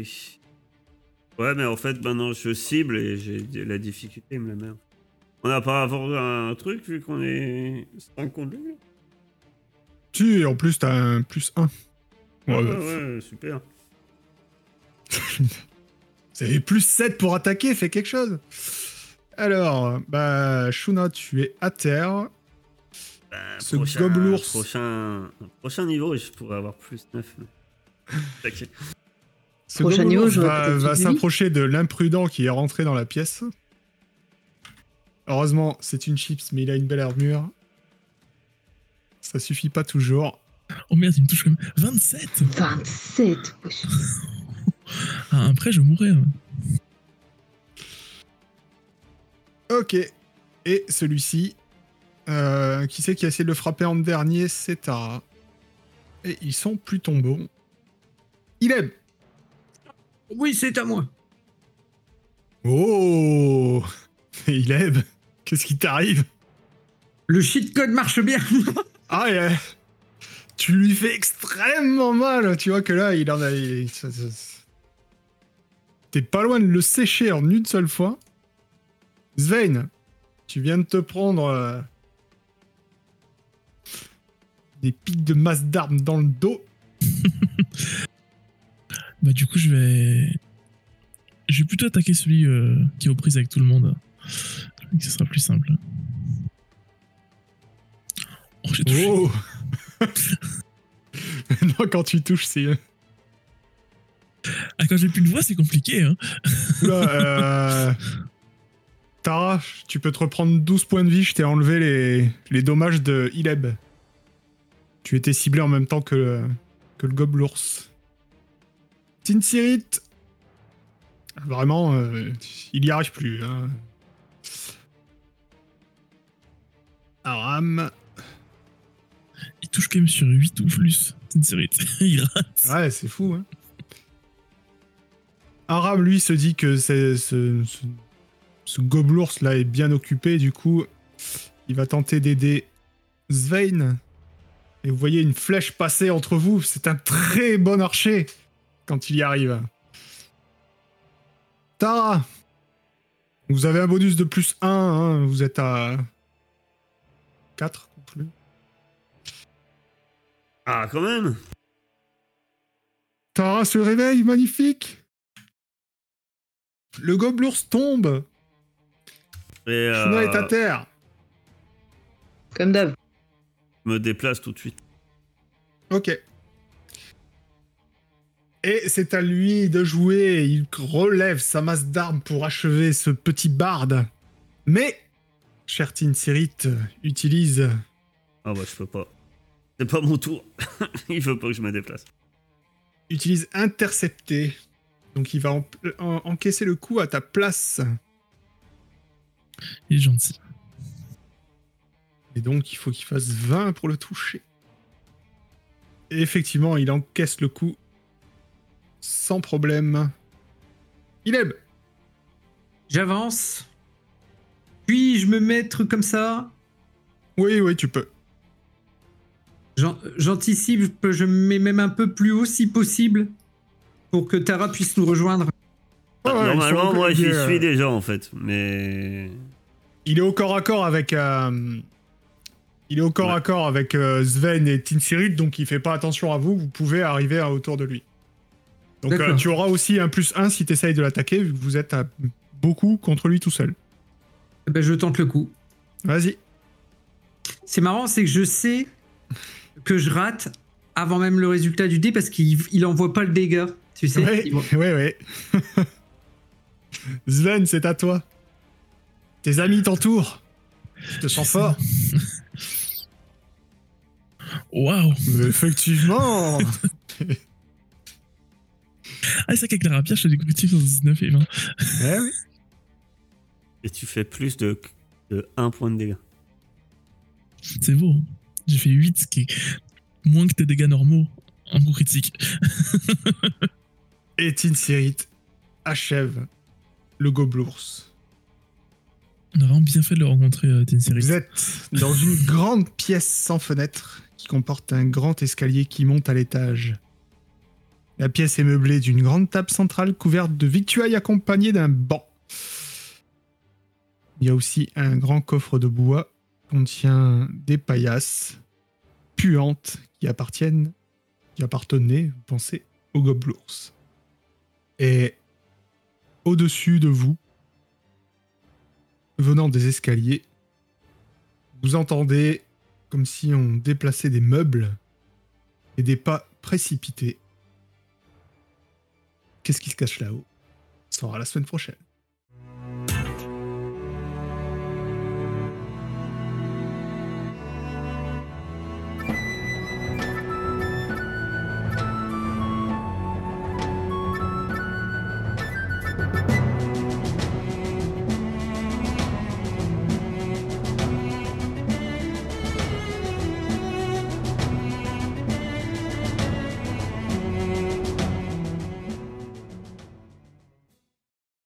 Speaker 3: Ouais, mais en fait, maintenant je cible et j'ai la difficulté, me la merde. On n'a pas à avoir un truc vu qu'on est 5 contre lui
Speaker 1: Tu, et en plus t'as un plus 1. Ouais,
Speaker 3: Ouais, ouais, super. *laughs*
Speaker 1: C'est plus 7 pour attaquer, fais quelque chose. Alors, bah, Shuna, tu es à terre.
Speaker 3: Bah,
Speaker 1: Ce
Speaker 3: prochain,
Speaker 1: gobelours.
Speaker 3: Prochain, prochain niveau, je pourrais avoir plus 9. *laughs* Ok.
Speaker 1: Ce
Speaker 4: Prochain
Speaker 1: gobelours
Speaker 4: niveau,
Speaker 1: va, s'approcher de l'imprudent qui est rentré dans la pièce. Heureusement, c'est une chips, mais il a une belle armure. Ça suffit pas toujours.
Speaker 2: Oh merde, il me touche comme 27
Speaker 4: 27. wesh. *laughs*
Speaker 2: ah, Après, je mourrais. hein.
Speaker 1: Ok. Et celui-ci, euh, qui c'est qui a essayé de le frapper en dernier C'est Tara. Et ils sont plus tombés. Il aime.
Speaker 5: Oui, c'est à moi.
Speaker 1: Oh Il aime. Qu'est-ce qui t'arrive?
Speaker 5: Le cheat code marche bien.
Speaker 1: Ah, euh, tu lui fais extrêmement mal. Tu vois que là, il en a. il- T'es pas loin de le sécher en une seule fois. Svein, tu viens de te prendre euh, des pics de masse d'armes dans le dos. *laughs*
Speaker 2: Bah, du coup, je vais. Je vais plutôt attaquer celui euh, qui est aux prises avec tout le monde. Ce sera plus simple. Oh, j'ai touché.
Speaker 1: Oh *laughs* Non, quand tu touches, c'est.
Speaker 2: Ah, quand j'ai plus de voix, c'est compliqué. Hein.
Speaker 1: Oula, euh... Tara, tu peux te reprendre 12 points de vie, je t'ai enlevé les, les dommages de Ileb. Tu étais ciblé en même temps que le, que le gobelours. Tinsirit Vraiment, euh, il y arrive plus. Hein. Aram.
Speaker 2: Il touche quand même sur 8 ou plus. *laughs* Il rate.
Speaker 1: Ouais, c'est fou. Hein. Aram, lui, se dit que c'est- ce, ce, ce gobelours là est bien occupé. Du coup, il va tenter d'aider Svein. Et vous voyez une flèche passer entre vous. C'est un très bon archer quand il y arrive. Tara, vous avez un bonus de plus 1. hein, Vous êtes à 4 contre lui.
Speaker 3: Ah, quand même
Speaker 1: Tara se réveille, magnifique. Le gobelours tombe.
Speaker 3: Et
Speaker 1: Shuna est à
Speaker 3: euh,
Speaker 1: terre.
Speaker 4: Comme d'hab.
Speaker 3: Me déplace tout de suite.
Speaker 1: Ok. Et c'est à lui de jouer. Il relève sa masse d'armes pour achever ce petit barde. Mais, cher Tinsirit, utilise.
Speaker 3: Ah bah je peux pas. C'est pas mon tour. *laughs* Il veut pas que je me déplace.
Speaker 1: Utilise intercepter. Donc il va en- en- encaisser le coup à ta place.
Speaker 2: Il est gentil.
Speaker 1: Et donc il faut qu'il fasse 20 pour le toucher. Et effectivement, il encaisse le coup sans problème. Il aime.
Speaker 5: J'avance. Puis-je me mettre comme ça?
Speaker 1: Oui, oui, tu peux.
Speaker 5: J'an- J'anticipe, je peux- je me mets même un peu plus haut si possible pour que Tara puisse nous rejoindre.
Speaker 1: Ouais,
Speaker 3: Normalement, moi j'y
Speaker 1: est, euh,
Speaker 3: suis déjà en fait. Mais.
Speaker 1: Il est au corps à corps avec. euh, il est au corps
Speaker 3: Ouais.
Speaker 1: à corps avec euh, Sven et Tinsirit, donc il fait pas attention à vous. Vous pouvez arriver à autour de lui. Donc euh, tu auras aussi un plus 1 si tu essayes de l'attaquer, vu que vous êtes à beaucoup contre lui tout seul.
Speaker 5: Eh Ben, je tente le coup.
Speaker 1: Vas-y.
Speaker 5: C'est marrant, c'est que je sais que je rate avant même le résultat du dé parce qu'il il envoie pas le dégât. Tu sais
Speaker 1: Ouais,
Speaker 5: Il
Speaker 1: ouais, ouais. *laughs* Sven, c'est à toi. Tes amis t'entourent. Je te sens fort. *laughs*
Speaker 2: Waouh
Speaker 1: Mais effectivement. *laughs*
Speaker 2: Ah, c'est vrai qu'avec la rapière, je fais des tir sur 19 et 20.
Speaker 1: Eh oui.
Speaker 3: Et tu fais plus de, de 1 point de dégâts.
Speaker 2: C'est beau. hein. J'ai fait 8, ce qui est moins que tes dégâts normaux en coup critique. *laughs*
Speaker 1: Et Tinsirit achève le gobelours.
Speaker 2: On a vraiment bien fait de le rencontrer, euh.
Speaker 1: Vous êtes dans une *laughs* grande pièce sans fenêtre qui comporte un grand escalier qui monte à l'étage. La pièce est meublée d'une grande table centrale couverte de victuailles accompagnée d'un banc. Il y a aussi un grand coffre de bois qui contient des paillasses puantes qui appartiennent, qui appartenaient, vous pensez, aux gobelours. Et au-dessus de vous, venant des escaliers, vous entendez comme si on déplaçait des meubles et des pas précipités. Qu'est-ce qui se cache là-haut? Ça sera la semaine prochaine.